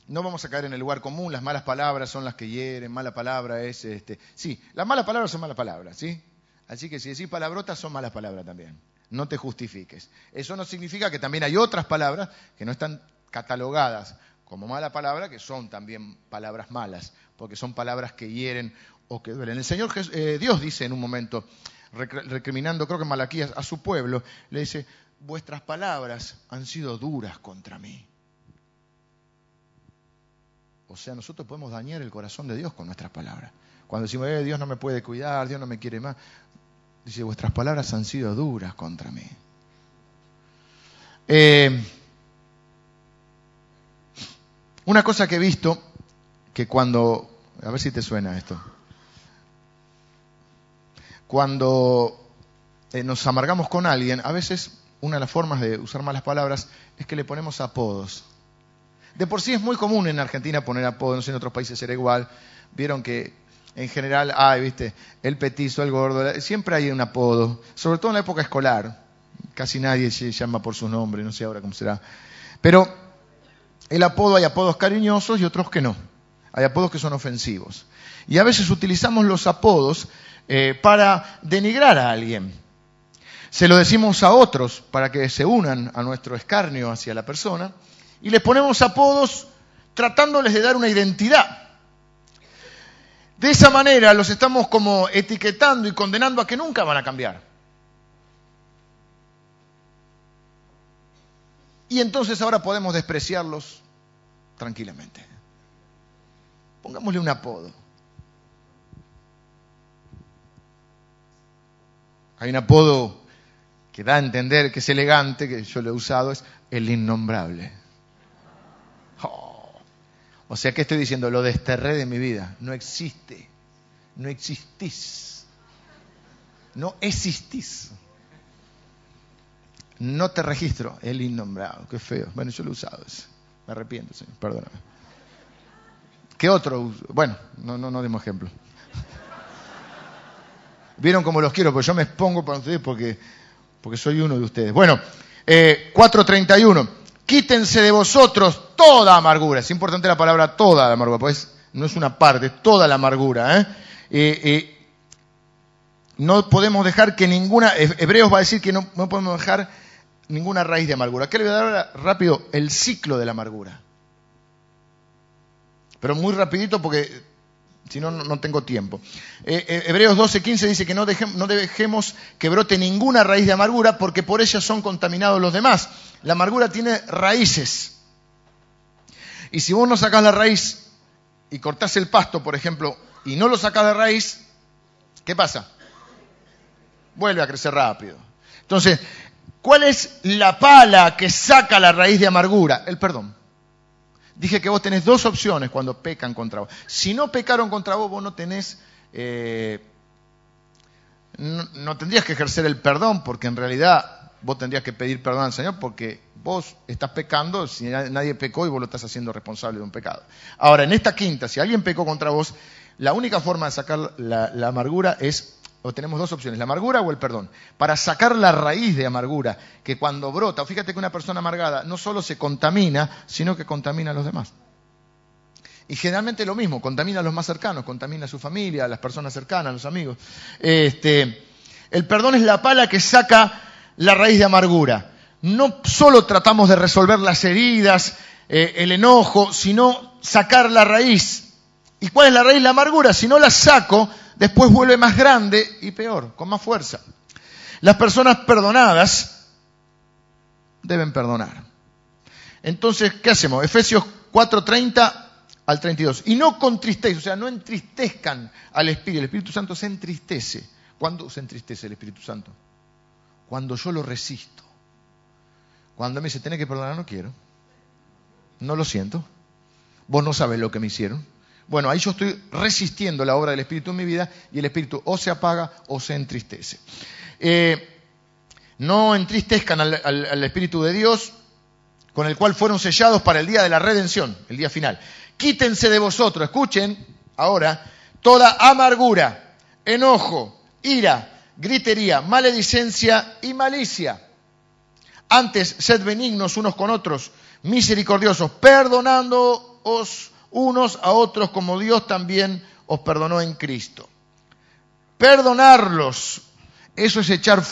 no vamos a caer en el lugar común, las malas palabras son las que hieren, mala palabra es este. Sí, las malas palabras son malas palabras, ¿sí? Así que si decís palabrotas son malas palabras también. No te justifiques. Eso no significa que también hay otras palabras que no están catalogadas como mala palabra, que son también palabras malas, porque son palabras que hieren o que duelen. El Señor eh, Dios dice en un momento, recriminando, creo que Malaquías, a su pueblo, le dice, vuestras palabras han sido duras contra mí. O sea, nosotros podemos dañar el corazón de Dios con nuestras palabras. Cuando decimos, eh, Dios no me puede cuidar, Dios no me quiere más, dice, vuestras palabras han sido duras contra mí. Eh, una cosa que he visto, que cuando, a ver si te suena esto, cuando eh, nos amargamos con alguien, a veces una de las formas de usar malas palabras es que le ponemos apodos. De por sí es muy común en Argentina poner apodos, no sé, en otros países será igual. Vieron que en general, ay, viste, el petizo, el gordo, siempre hay un apodo, sobre todo en la época escolar. Casi nadie se llama por su nombre, no sé ahora cómo será. Pero el apodo, hay apodos cariñosos y otros que no. Hay apodos que son ofensivos. Y a veces utilizamos los apodos eh, para denigrar a alguien. Se lo decimos a otros para que se unan a nuestro escarnio hacia la persona y les ponemos apodos tratándoles de dar una identidad. De esa manera los estamos como etiquetando y condenando a que nunca van a cambiar. Y entonces ahora podemos despreciarlos tranquilamente. Pongámosle un apodo. Hay un apodo que da a entender que es elegante, que yo lo he usado, es el innombrable. O sea, ¿qué estoy diciendo? Lo desterré de mi vida. No existe. No existís. No existís. No te registro. El innombrado. Qué feo. Bueno, yo lo he usado ese. Me arrepiento, señor. Perdóname. ¿Qué otro? Bueno, no, no, no demos ejemplo. Vieron cómo los quiero, pues yo me expongo para ustedes porque, porque soy uno de ustedes. Bueno, eh, 431 quítense de vosotros toda amargura. Es importante la palabra toda la amargura, pues no es una parte, toda la amargura. ¿eh? Eh, eh, no podemos dejar que ninguna, Hebreos va a decir que no, no podemos dejar ninguna raíz de amargura. ¿Qué le voy a dar ahora rápido? El ciclo de la amargura. Pero muy rapidito porque si no, no tengo tiempo. Eh, eh, Hebreos 12:15 dice que no, no dejemos que brote ninguna raíz de amargura porque por ella son contaminados los demás. La amargura tiene raíces. Y si vos no sacás la raíz y cortás el pasto, por ejemplo, y no lo sacás de raíz, ¿qué pasa? Vuelve a crecer rápido. Entonces, ¿cuál es la pala que saca la raíz de amargura? El perdón. Dije que vos tenés dos opciones cuando pecan contra vos. Si no pecaron contra vos, vos no tenés, eh, no, tendrías que ejercer el perdón, porque en realidad vos tendrías que pedir perdón al Señor, porque vos estás pecando, si nadie pecó y vos lo estás haciendo responsable de un pecado. Ahora, en esta quinta, si alguien pecó contra vos, la única forma de sacar la amargura es o tenemos dos opciones, la amargura o el perdón. Para sacar la raíz de amargura, que cuando brota, fíjate que una persona amargada no solo se contamina, sino que contamina a los demás. Y generalmente lo mismo, contamina a los más cercanos, contamina a su familia, a las personas cercanas, a los amigos. Este, el perdón es la pala que saca la raíz de amargura. No solo tratamos de resolver las heridas, eh, el enojo, sino sacar la raíz. ¿Y cuál es la raíz? La amargura. Si no la saco, después vuelve más grande y peor, con más fuerza. Las personas perdonadas deben perdonar. Entonces, ¿qué hacemos? Efesios 4:30 al 32. Y no contristezcan, o sea, no entristezcan al Espíritu. El Espíritu Santo se entristece. ¿Cuándo se entristece el Espíritu Santo? Cuando yo lo resisto. Cuando me dice, tenés que perdonar, no quiero. No lo siento. Vos no sabes lo que me hicieron. Bueno, ahí yo estoy resistiendo la obra del Espíritu en mi vida y el Espíritu o se apaga o se entristece. Eh, no entristezcan al, Espíritu de Dios, con el cual fueron sellados para el día de la redención, el día final. Quítense de vosotros, escuchen ahora, toda amargura, enojo, ira, gritería, maledicencia y malicia. Antes, sed benignos unos con otros, misericordiosos, perdonándoos unos a otros como Dios también os perdonó en Cristo. Perdonarlos, eso es echar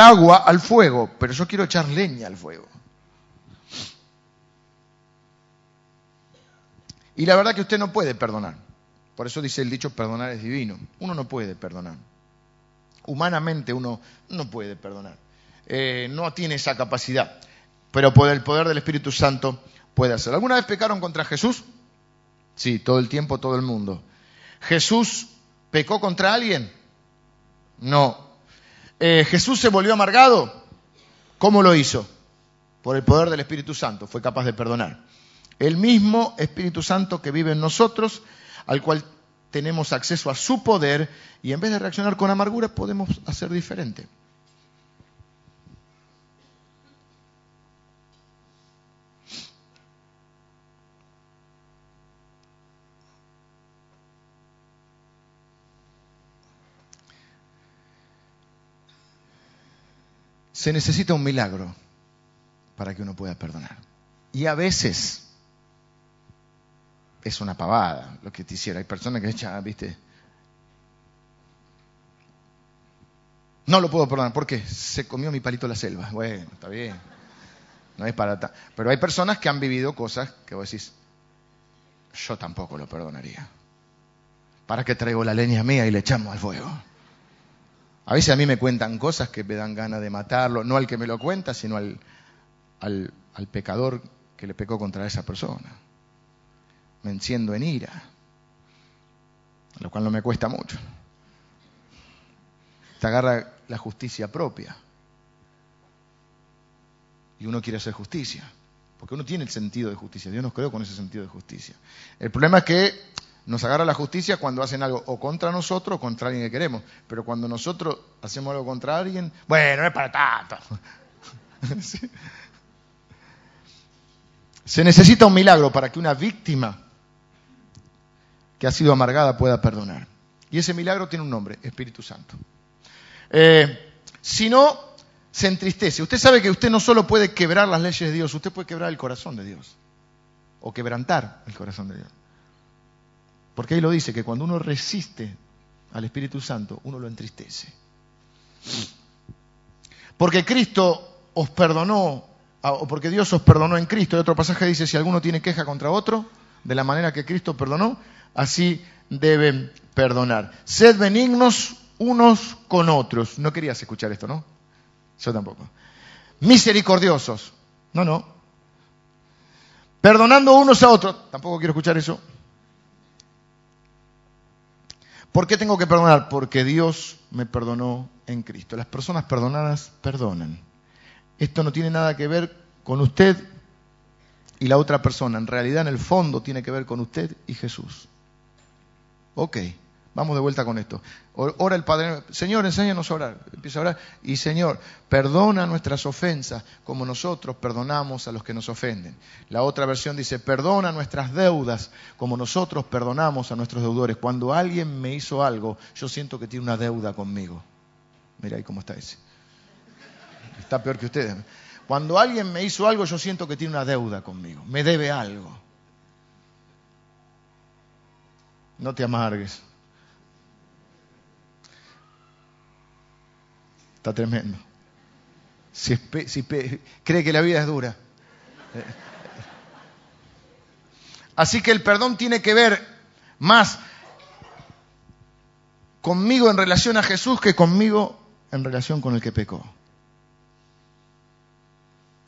agua al fuego, pero yo quiero echar leña al fuego. Y la verdad que usted no puede perdonar. Por eso dice el dicho, perdonar es divino. Uno no puede perdonar. Humanamente uno no puede perdonar. Eh, no tiene esa capacidad. Pero por el poder del Espíritu Santo puede hacerlo. ¿Alguna vez pecaron contra Jesús? Sí, todo el tiempo, todo el mundo. ¿Jesús pecó contra alguien? No. Eh, ¿Jesús se volvió amargado? ¿Cómo lo hizo? Por el poder del Espíritu Santo, fue capaz de perdonar. El mismo Espíritu Santo que vive en nosotros, al cual tenemos acceso a su poder, y en vez de reaccionar con amargura, podemos hacer diferente. Se necesita un milagro para que uno pueda perdonar. Y a veces es una pavada lo que te hiciera. Hay personas que echan, viste, no lo puedo perdonar porque se comió mi palito la selva. Bueno, está bien. No es para Pero hay personas que han vivido cosas que vos decís, yo tampoco lo perdonaría. ¿Para qué traigo la leña mía y le echamos al fuego? A veces a mí me cuentan cosas que me dan ganas de matarlo, no al que me lo cuenta, sino al, al, pecador que le pecó contra esa persona. Me enciendo en ira, lo cual no me cuesta mucho. Te agarra la justicia propia. Y uno quiere hacer justicia, porque uno tiene el sentido de justicia. Dios nos creó con ese sentido de justicia. El problema es que nos agarra la justicia cuando hacen algo o contra nosotros o contra alguien que queremos. Pero cuando nosotros hacemos algo contra alguien, bueno, no es para tanto. Se necesita un milagro para que una víctima que ha sido amargada pueda perdonar. Y ese milagro tiene un nombre, Espíritu Santo. Eh, si no, se entristece. Usted sabe que usted no solo puede quebrar las leyes de Dios, usted puede quebrar el corazón de Dios. O quebrantar el corazón de Dios. Porque ahí lo dice, que cuando uno resiste al Espíritu Santo, uno lo entristece. Porque Cristo os perdonó, o porque Dios os perdonó en Cristo. Y otro pasaje dice, si alguno tiene queja contra otro, de la manera que Cristo perdonó, así deben perdonar. Sed benignos unos con otros. No querías escuchar esto, ¿no? Yo tampoco. Misericordiosos. No, no. Perdonando unos a otros. Tampoco quiero escuchar eso. ¿Por qué tengo que perdonar? Porque Dios me perdonó en Cristo. Las personas perdonadas perdonan. Esto no tiene nada que ver con usted y la otra persona. En realidad, en el fondo, tiene que ver con usted y Jesús. Ok. Vamos de vuelta con esto. Ora el Padre, Señor, enséñanos a orar. Empieza a orar. Y Señor, perdona nuestras ofensas como nosotros perdonamos a los que nos ofenden. La otra versión dice, perdona nuestras deudas como nosotros perdonamos a nuestros deudores. Cuando alguien me hizo algo, yo siento que tiene una deuda conmigo. Mira ahí cómo está ese. Está peor que ustedes. Cuando alguien me hizo algo, yo siento que tiene una deuda conmigo. Me debe algo. No te amargues. Está tremendo. Si, cree que la vida es dura. Así que el perdón tiene que ver más conmigo en relación a Jesús que conmigo en relación con el que pecó.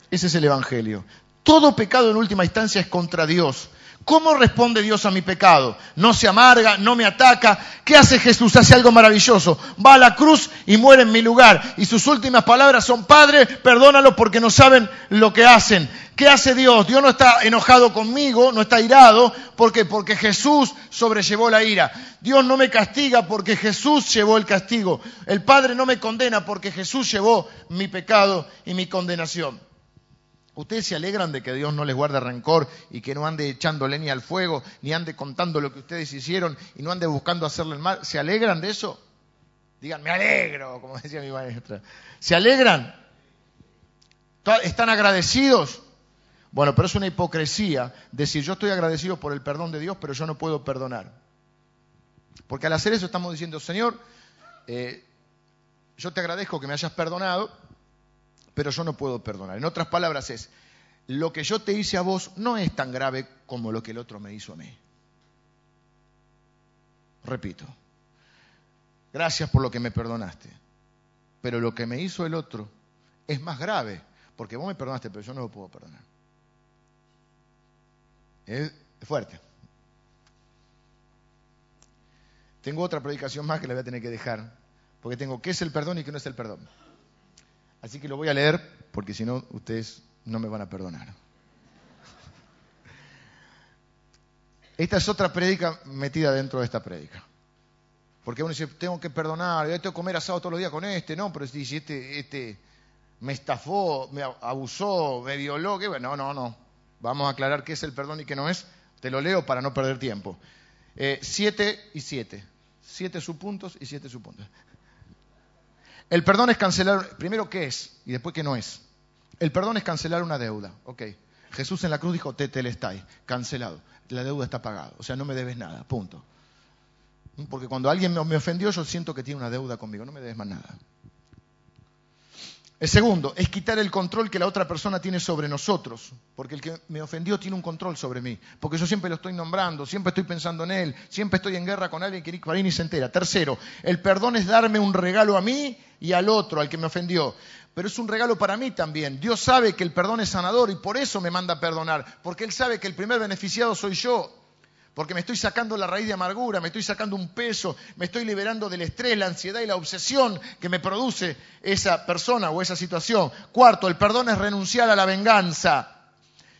Ese es el Evangelio. Todo pecado en última instancia es contra Dios. ¿Cómo responde Dios a mi pecado? No se amarga, no me ataca. ¿Qué hace Jesús? Hace algo maravilloso. Va a la cruz y muere en mi lugar. Y sus últimas palabras son, Padre, perdónalo porque no saben lo que hacen. ¿Qué hace Dios? Dios no está enojado conmigo, no está irado. ¿Por qué? Porque Jesús sobrellevó la ira. Dios no me castiga porque Jesús llevó el castigo. El Padre no me condena porque Jesús llevó mi pecado y mi condenación. ¿Ustedes se alegran de que Dios no les guarde rencor y que no ande echando leña al fuego, ni ande contando lo que ustedes hicieron y no ande buscando hacerle el mal? ¿Se alegran de eso? Digan, me alegro, como decía mi maestra. ¿Se alegran? ¿Están agradecidos? Bueno, pero es una hipocresía decir yo estoy agradecido por el perdón de Dios, pero yo no puedo perdonar. Porque al hacer eso estamos diciendo, Señor, eh, yo te agradezco que me hayas perdonado, pero yo no puedo perdonar. En otras palabras es, lo que yo te hice a vos no es tan grave como lo que el otro me hizo a mí. Repito, gracias por lo que me perdonaste, pero lo que me hizo el otro es más grave, porque vos me perdonaste, pero yo no lo puedo perdonar. Es fuerte. Tengo otra predicación más que la voy a tener que dejar, porque tengo qué es el perdón y qué no es el perdón. Así que lo voy a leer porque si no ustedes no me van a perdonar. Esta es otra prédica metida dentro de esta prédica. Porque uno dice, tengo que perdonar, yo tengo que comer asado todos los días con este, no, pero si este, este me estafó, me abusó, me violó, ¿qué? Bueno, no, no, no. Vamos a aclarar qué es el perdón y qué no es. Te lo leo para no perder tiempo. Eh, siete y siete. Siete subpuntos y siete subpuntos. El perdón es cancelar, primero qué es y después qué no es. El perdón es cancelar una deuda. Ok. Jesús en la cruz dijo, te telestai, cancelado. La deuda está pagada. O sea, no me debes nada, punto. Porque cuando alguien me ofendió, yo siento que tiene una deuda conmigo, no me debes más nada. El segundo es quitar el control que la otra persona tiene sobre nosotros, porque el que me ofendió tiene un control sobre mí, porque yo siempre lo estoy nombrando, siempre estoy pensando en él, siempre estoy en guerra con alguien que ni se entera. Tercero, el perdón es darme un regalo a mí y al otro, al que me ofendió, pero es un regalo para mí también. Dios sabe que el perdón es sanador y por eso me manda a perdonar, porque Él sabe que el primer beneficiado soy yo porque me estoy sacando la raíz de amargura, me estoy sacando un peso, me estoy liberando del estrés, la ansiedad y la obsesión que me produce esa persona o esa situación. Cuarto, el perdón es renunciar a la venganza.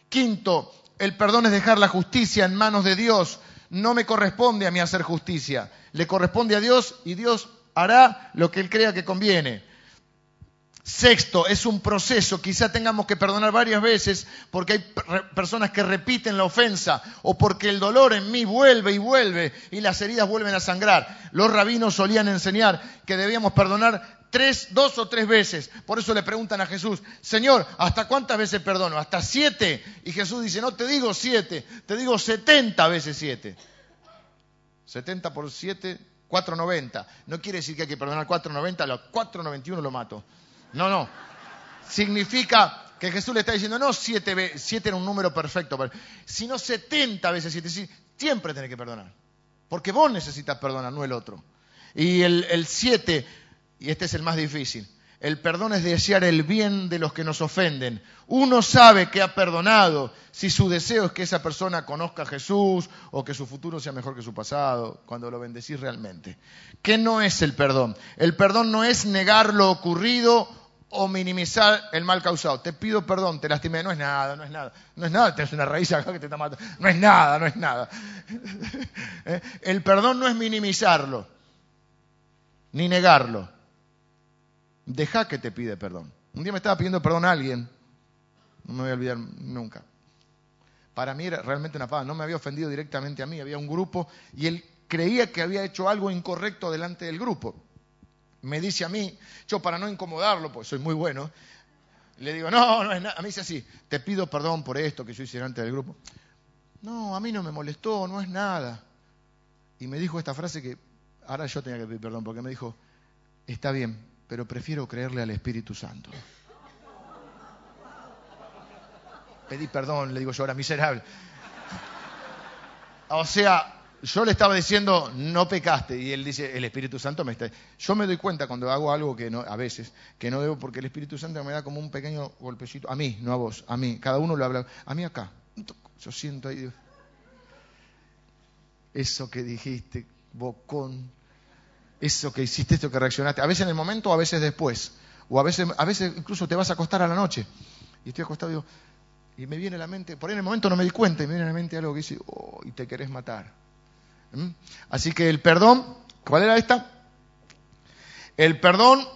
Quinto, el perdón es dejar la justicia en manos de Dios. No me corresponde a mí hacer justicia, le corresponde a Dios y Dios hará lo que Él crea que conviene. Sexto, es un proceso. Quizá tengamos que perdonar varias veces porque hay personas que repiten la ofensa o porque el dolor en mí vuelve y vuelve y las heridas vuelven a sangrar. Los rabinos solían enseñar que debíamos perdonar tres, dos o tres veces. Por eso le preguntan a Jesús, Señor, ¿hasta cuántas veces perdono? ¿Hasta siete? Y Jesús dice, no te digo siete, te digo setenta veces siete. 70 por 7, 490. No quiere decir que hay que perdonar 490, a los 491 lo mato. No, no. Significa que Jesús le está diciendo, no 7, 7 era un número perfecto, sino 70 veces 7. Siempre tenés que perdonar. Porque vos necesitas perdonar, no el otro. Y el 7, y este es el más difícil, el perdón es desear el bien de los que nos ofenden. Uno sabe que ha perdonado si su deseo es que esa persona conozca a Jesús o que su futuro sea mejor que su pasado, cuando lo bendecís realmente. ¿Qué no es el perdón? El perdón no es negar lo ocurrido o minimizar el mal causado. Te pido perdón, te lastimé, no es nada, no es nada. No es nada, tienes una raíz acá que te está matando. No es nada, no es nada. ¿Eh? El perdón no es minimizarlo, ni negarlo. Deja que te pide perdón. Un día me estaba pidiendo perdón a alguien, no me voy a olvidar nunca. Para mí era realmente una paz, no me había ofendido directamente a mí, había un grupo y él creía que había hecho algo incorrecto delante del grupo. Me dice a mí, yo para no incomodarlo, pues soy muy bueno, le digo, no, no es nada. A mí dice así, te pido perdón por esto que yo hice delante del grupo. No, a mí no me molestó, no es nada. Y me dijo esta frase que ahora yo tenía que pedir perdón, porque me dijo, está bien, pero prefiero creerle al Espíritu Santo. Pedí perdón, le digo yo, era miserable. O sea, yo le estaba diciendo, no pecaste, y él dice, el Espíritu Santo me está... Yo me doy cuenta cuando hago algo que no, a veces, que no debo, porque el Espíritu Santo me da como un pequeño golpecito, a mí, no a vos, a mí, cada uno lo habla, a mí acá, yo siento ahí, eso que dijiste, bocón, eso que hiciste, esto que reaccionaste, a veces en el momento a veces después, o a veces, a veces incluso te vas a acostar a la noche, y estoy acostado y digo, y me viene a la mente, por ahí en el momento no me di cuenta, y me viene a la mente algo que dice, oh, y te querés matar. ¿Mm? Así que el perdón, ¿cuál era esta? El perdón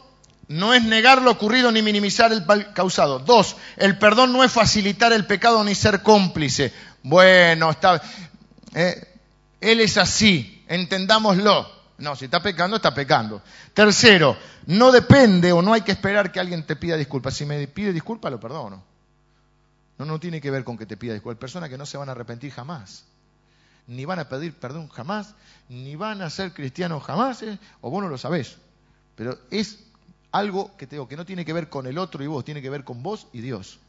no es negar lo ocurrido ni minimizar el causado. Dos, el perdón no es facilitar el pecado ni ser cómplice. Bueno, está, eh, él es así, entendámoslo. No, si está pecando, está pecando. Tercero, no depende o no hay que esperar que alguien te pida disculpas. Si me pide disculpas, lo perdono. No, no tiene que ver con que te pida disculpas. Hay personas que no se van a arrepentir jamás. Ni van a pedir perdón jamás, ni van a ser cristianos jamás, ¿eh? o vos no lo sabés. Pero es algo que, tengo, que no tiene que ver con el otro y vos, tiene que ver con vos y Dios.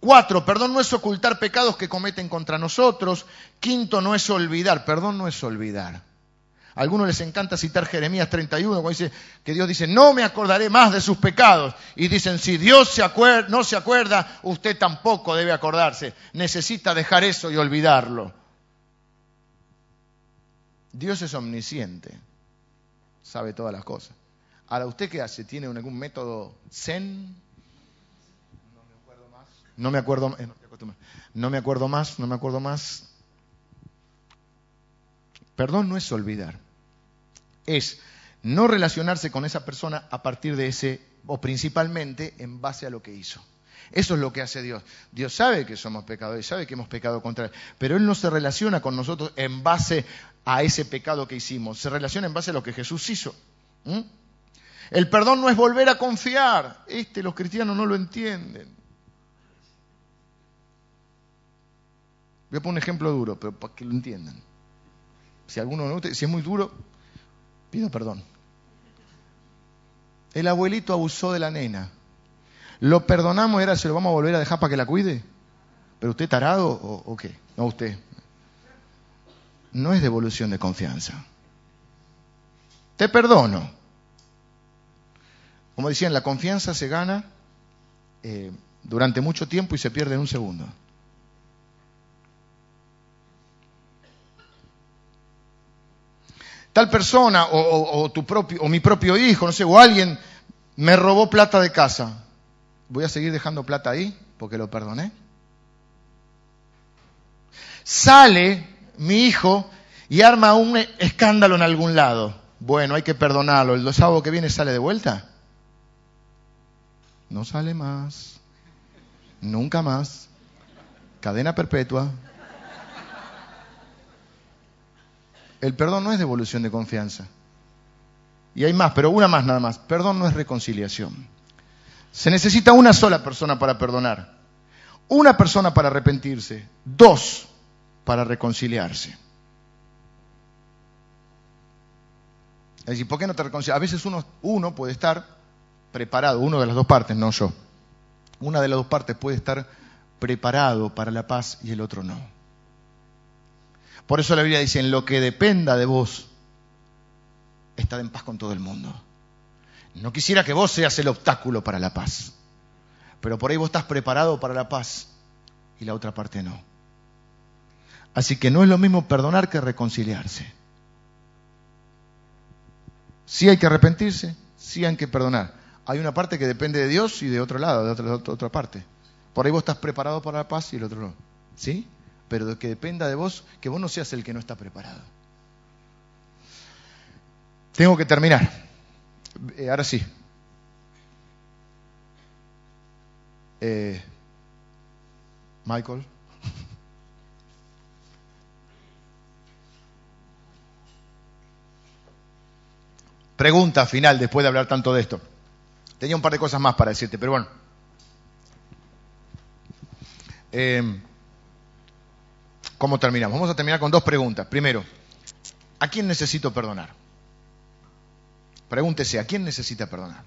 Cuatro, perdón no es ocultar pecados que cometen contra nosotros. Quinto, no es olvidar. Perdón no es olvidar. A algunos les encanta citar Jeremías 31, cuando dice que Dios dice, no me acordaré más de sus pecados. Y dicen, si Dios no se acuerda, usted tampoco debe acordarse. Necesita dejar eso y olvidarlo. Dios es omnisciente, sabe todas las cosas. Ahora, ¿usted qué hace? ¿Tiene algún método zen? No me acuerdo, eh, no me acuerdo más, no me acuerdo más. Perdón no es olvidar, es no relacionarse con esa persona a partir de ese, o principalmente en base a lo que hizo. Eso es lo que hace Dios. Dios sabe que somos pecadores, sabe que hemos pecado contra Él, pero Él no se relaciona con nosotros en base a ese pecado que hicimos, se relaciona en base a lo que Jesús hizo. El perdón no es volver a confiar. Este los cristianos no lo entienden. Voy a poner un ejemplo duro, pero para que lo entiendan. Si alguno no, si es muy duro, pido perdón. El abuelito abusó de la nena. Lo perdonamos, era, se lo vamos a volver a dejar para que la cuide. ¿Pero usted tarado o, qué? No, usted. No es devolución de confianza. Te perdono. Como decían, la confianza se gana eh, durante mucho tiempo y se pierde en un segundo. Tal persona o, tu propio, o mi propio hijo, no sé, o alguien me robó plata de casa. ¿Voy a seguir dejando plata ahí porque lo perdoné? Sale mi hijo y arma un escándalo en algún lado. Bueno, hay que perdonarlo. ¿El sábado que viene sale de vuelta? No sale más. Nunca más. Cadena perpetua. El perdón no es devolución de confianza. Y hay más, pero una más nada más. Perdón no es reconciliación. Se necesita una sola persona para perdonar, una persona para arrepentirse, dos para reconciliarse. Es decir, ¿por qué no te reconcilias? A veces uno, uno puede estar preparado, uno de las dos partes, no yo. Una de las dos partes puede estar preparado para la paz y el otro no. Por eso la Biblia dice, en lo que dependa de vos, estad en paz con todo el mundo. No quisiera que vos seas el obstáculo para la paz, pero por ahí vos estás preparado para la paz y la otra parte no. Así que no es lo mismo perdonar que reconciliarse. Sí hay que arrepentirse, sí hay que perdonar. Hay una parte que depende de Dios y de otro lado, de otra, otra parte. Por ahí vos estás preparado para la paz y el otro no. ¿Sí? Pero que dependa de vos, que vos no seas el que no está preparado. Tengo que terminar. Eh, ahora sí. Eh, Michael. Pregunta final después de hablar tanto de esto. Tenía un par de cosas más para decirte, pero bueno. Eh, ¿Cómo terminamos? Vamos a terminar con dos preguntas. Primero, ¿a quién necesito perdonar? Pregúntese, ¿a quién necesita perdonar?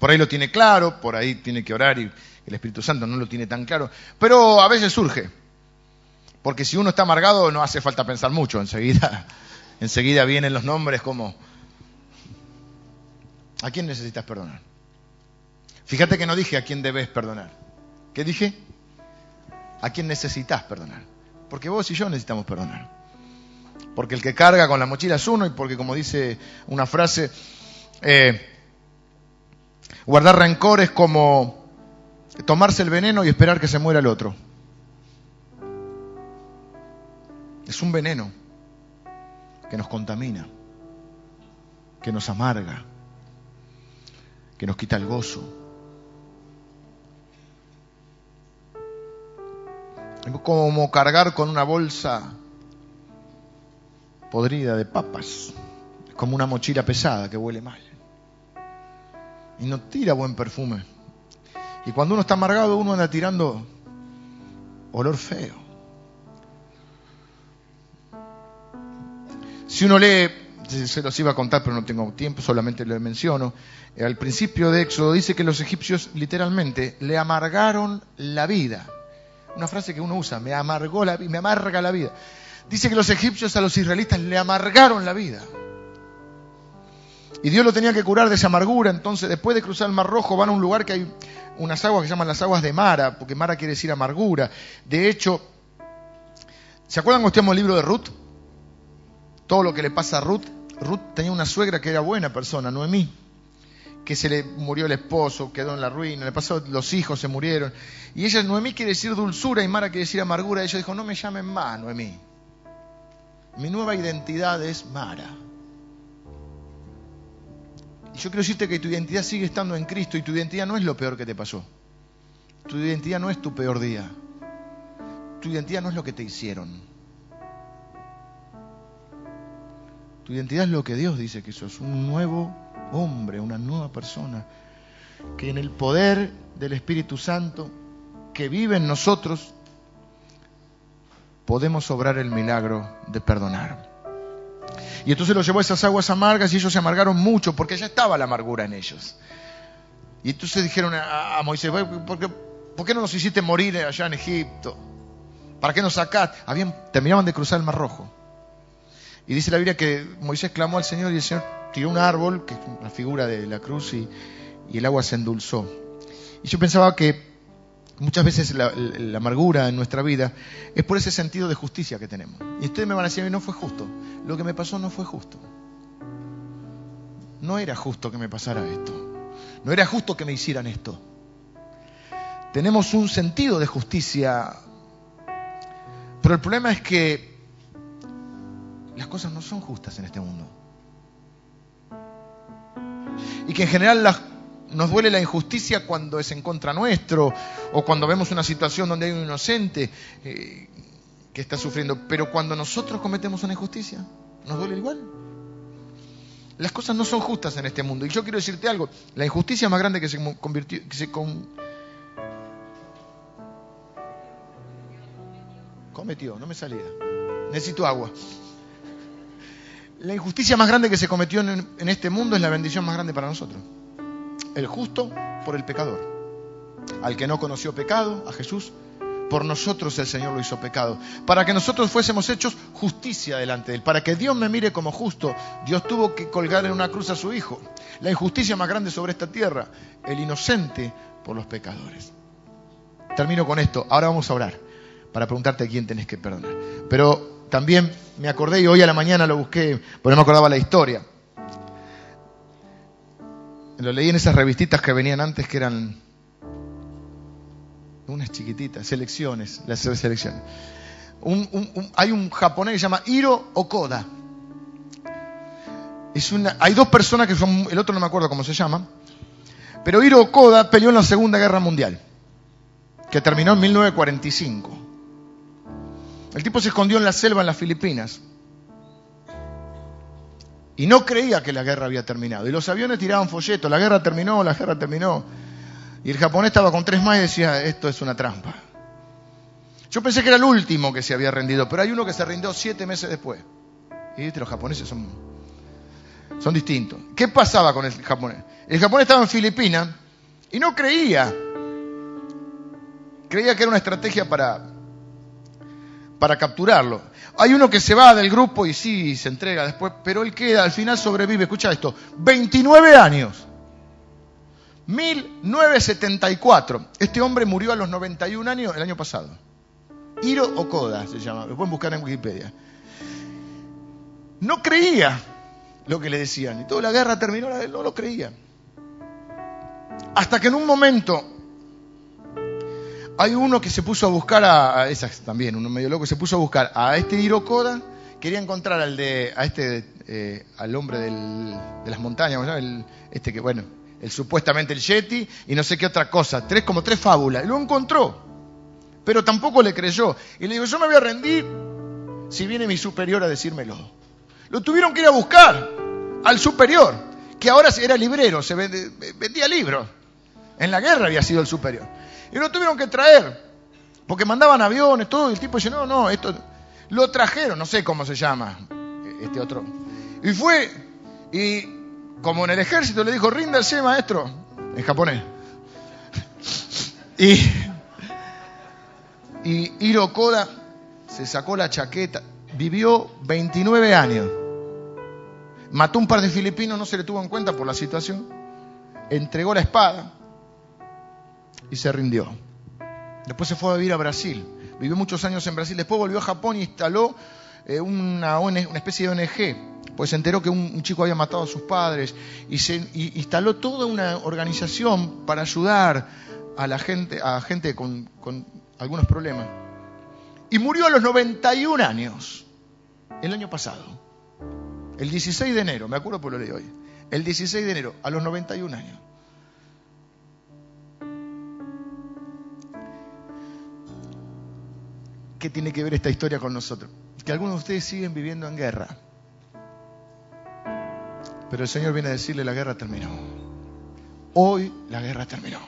Por ahí lo tiene claro, por ahí tiene que orar y el Espíritu Santo no lo tiene tan claro, pero a veces surge. Porque si uno está amargado no hace falta pensar mucho, enseguida, enseguida vienen los nombres como ¿A quién necesitas perdonar? Fíjate que no dije a quién debes perdonar. ¿Qué dije? ¿A quién necesitas perdonar? Porque vos y yo necesitamos perdonar. Porque el que carga con la mochila es uno y porque como dice una frase, eh, guardar rencor es como tomarse el veneno y esperar que se muera el otro. Es un veneno que nos contamina, que nos amarga, que nos quita el gozo. Es como cargar con una bolsa podrida de papas. Es como una mochila pesada que huele mal. Y no tira buen perfume. Y cuando uno está amargado, uno anda tirando olor feo. Si uno lee se los iba a contar, pero no tengo tiempo, solamente lo menciono. Eh, al principio de Éxodo dice que los egipcios literalmente le amargaron la vida. Una frase que uno usa, me amargó la me amarga la vida. Dice que los egipcios a los israelitas le amargaron la vida. Y Dios lo tenía que curar de esa amargura. Entonces, después de cruzar el Mar Rojo, van a un lugar que hay unas aguas que se llaman las aguas de Mara, porque Mara quiere decir amargura. De hecho, ¿se acuerdan cuando el libro de Ruth? Todo lo que le pasa a Ruth Ruth tenía una suegra que era buena persona, Noemí, que se le murió el esposo, quedó en la ruina, le pasó, los hijos se murieron. Y ella, Noemí quiere decir dulzura y Mara quiere decir amargura. Ella dijo, no me llamen más, Noemí. Mi nueva identidad es Mara. Y yo quiero decirte que tu identidad sigue estando en Cristo y tu identidad no es lo peor que te pasó. Tu identidad no es tu peor día. Tu identidad no es lo que te hicieron. Tu identidad es lo que Dios dice que sos, un nuevo hombre, una nueva persona, que en el poder del Espíritu Santo que vive en nosotros, podemos obrar el milagro de perdonar. Y entonces los llevó a esas aguas amargas y ellos se amargaron mucho porque ya estaba la amargura en ellos. Y entonces dijeron a, Moisés, ¿por qué, ¿por qué, no nos hiciste morir allá en Egipto? ¿Para qué nos sacaste? Habían, terminaban de cruzar el Mar Rojo. Y dice la Biblia que Moisés clamó al Señor y el Señor tiró un árbol, que es la figura de la cruz, y, el agua se endulzó. Y yo pensaba que muchas veces la, amargura en nuestra vida es por ese sentido de justicia que tenemos. Y ustedes me van a decir, no fue justo. Lo que me pasó no fue justo. No era justo que me pasara esto. No era justo que me hicieran esto. Tenemos un sentido de justicia. Pero el problema es que las cosas no son justas en este mundo. Y que en general nos duele la injusticia cuando es en contra nuestro o cuando vemos una situación donde hay un inocente eh, que está sufriendo. Pero cuando nosotros cometemos una injusticia, nos duele igual. Las cosas no son justas en este mundo. Y yo quiero decirte algo, la injusticia más grande que se convirtió, que se cometió, no me salía. Necesito agua. La injusticia más grande que se cometió en, este mundo es la bendición más grande para nosotros. El justo por el pecador. Al que no conoció pecado, a Jesús, por nosotros el Señor lo hizo pecado, para que nosotros fuésemos hechos justicia delante de Él, para que Dios me mire como justo. Dios tuvo que colgar en una cruz a su Hijo. La injusticia más grande sobre esta tierra, el inocente por los pecadores. Termino con esto, ahora vamos a orar para preguntarte a quién tenés que perdonar. Pero también me acordé y hoy a la mañana lo busqué, porque no me acordaba la historia. Lo leí en esas revistitas que venían antes que eran unas chiquititas, selecciones, las selecciones. hay un japonés que se llama Hiro Okoda. Es una, hay dos personas que son, el otro no me acuerdo cómo se llama, pero Hiro Okoda peleó en la Segunda Guerra Mundial, que terminó en 1945. El tipo se escondió en la selva en las Filipinas y no creía que la guerra había terminado. Y los aviones tiraban folletos, la guerra terminó, la guerra terminó. Y el japonés estaba con tres más y decía, esto es una trampa. Yo pensé que era el último que se había rendido, pero hay uno que se rindió siete meses después. Y los japoneses son, son distintos. ¿Qué pasaba con el japonés? El japonés estaba en Filipinas y no creía. Creía que era una estrategia para, para capturarlo. Hay uno que se va del grupo y sí, se entrega después, pero él queda, al final sobrevive. Escucha esto, 29 años. 1974. Este hombre murió a los 91 años el año pasado. Hiro Okoda se llama, lo pueden buscar en Wikipedia. No creía lo que le decían y toda la guerra terminó, no lo creía. Hasta que en un momento hay uno que se puso a buscar a, esas también, uno medio loco, se puso a buscar a este Hiro Okoda, quería encontrar al de, a este, eh, al hombre de las montañas, el, este que bueno, el supuestamente el Yeti y no sé qué otra cosa, tres como tres fábulas. Lo encontró, pero tampoco le creyó. Y le dijo, yo me voy a rendir si viene mi superior a decírmelo. Lo tuvieron que ir a buscar al superior, que ahora era librero, se vendía libros. En la guerra había sido el superior. Y lo tuvieron que traer, porque mandaban aviones, todo, y el tipo dice, no, no, esto... Lo trajeron, no sé cómo se llama este otro. Y fue, y como en el ejército le dijo, ríndase maestro, en japonés. Y, y Hiro Koda se sacó la chaqueta, vivió 29 años, mató un par de filipinos, no se le tuvo en cuenta por la situación, entregó la espada y se rindió. Después se fue a vivir a Brasil, vivió muchos años en Brasil, después volvió a Japón y instaló eh, una, especie de ONG pues se enteró que un, chico había matado a sus padres y se instaló toda una organización para ayudar a la gente, con algunos problemas. Y murió a los 91 años, el año pasado, el 16 de enero, me acuerdo por lo de hoy, el 16 de enero, a los 91 años. ¿Qué tiene que ver esta historia con nosotros? Que algunos de ustedes siguen viviendo en guerra pero el Señor viene a decirle, la guerra terminó. Hoy la guerra terminó.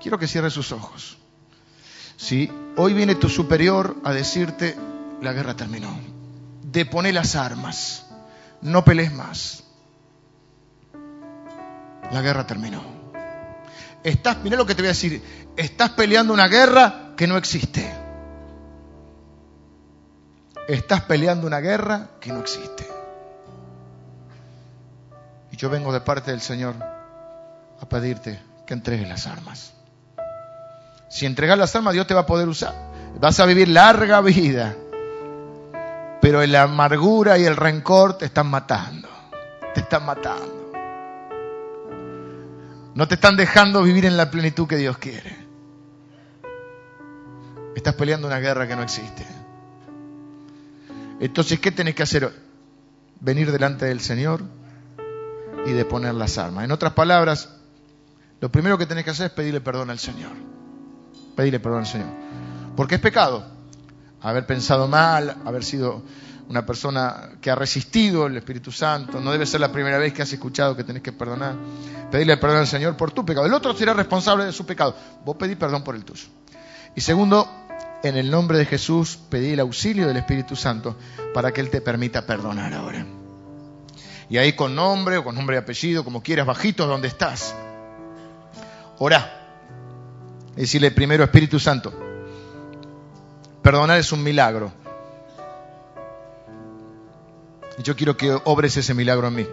Quiero que cierre sus ojos. Si hoy viene tu superior a decirte, la guerra terminó. Depone las armas. No pelees más. La guerra terminó. Estás, mira lo que te voy a decir. Estás peleando una guerra que no existe. Estás peleando una guerra que no existe. Y yo vengo de parte del Señor a pedirte que entregues las armas. Si entregas las armas, Dios te va a poder usar. Vas a vivir larga vida. Pero la amargura y el rencor te están matando. Te están matando. No te están dejando vivir en la plenitud que Dios quiere. Estás peleando una guerra que no existe. Entonces, ¿qué tenés que hacer? Venir delante del Señor y de poner las armas. En otras palabras, lo primero que tenés que hacer es pedirle perdón al Señor. Pedirle perdón al Señor. Porque es pecado haber pensado mal, haber sido una persona que ha resistido el Espíritu Santo. No debe ser la primera vez que has escuchado que tenés que perdonar. Pedirle perdón al Señor por tu pecado. El otro será responsable de su pecado. Vos pedís perdón por el tuyo. Y segundo, En el nombre de Jesús pedí el auxilio del Espíritu Santo para que Él te permita perdonar ahora. Y ahí con nombre o con nombre y apellido, como quieras, bajito donde estás. Orá. Decirle primero Espíritu Santo. Perdonar es un milagro. Y yo quiero que obres ese milagro en mí.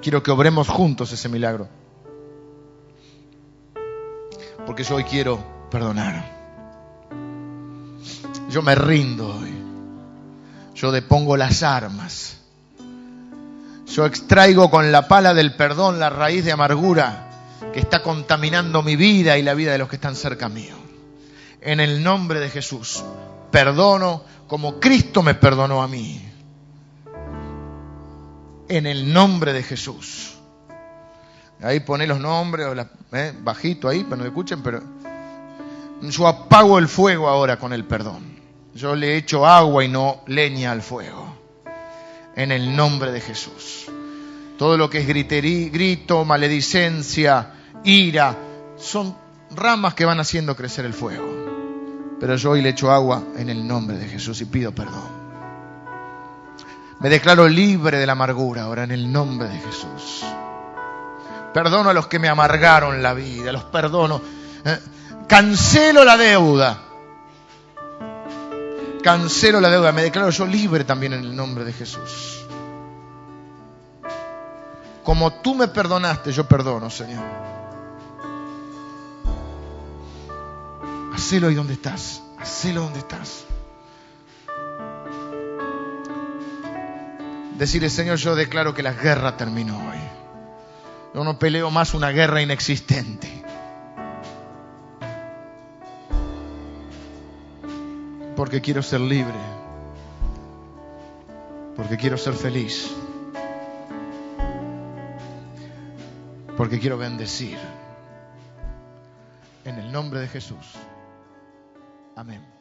Quiero que obremos juntos ese milagro. Porque yo hoy quiero perdonar. Yo me rindo hoy. Yo depongo las armas. Yo extraigo con la pala del perdón la raíz de amargura que está contaminando mi vida y la vida de los que están cerca mío. En el nombre de Jesús, perdono como Cristo me perdonó a mí. En el nombre de Jesús. Ahí pone los nombres, eh, bajito ahí, para no escuchen, pero yo apago el fuego ahora con el perdón. Yo le echo agua y no leña al fuego. En el nombre de Jesús. Todo lo que es griterí, grito, maledicencia, ira, son ramas que van haciendo crecer el fuego. Pero yo hoy le echo agua en el nombre de Jesús y pido perdón. Me declaro libre de la amargura ahora en el nombre de Jesús. Perdono a los que me amargaron la vida, los perdono. Eh, cancelo la deuda. Cancelo la deuda. Me declaro yo libre también en el nombre de Jesús. Como tú me perdonaste, yo perdono, Señor. Hacelo ahí donde estás. Hacelo donde estás. Decirle, Señor, yo declaro que la guerra terminó hoy. Yo no peleo más una guerra inexistente. Porque quiero ser libre. Porque quiero ser feliz. porque quiero bendecir. En el nombre de Jesús. Amén.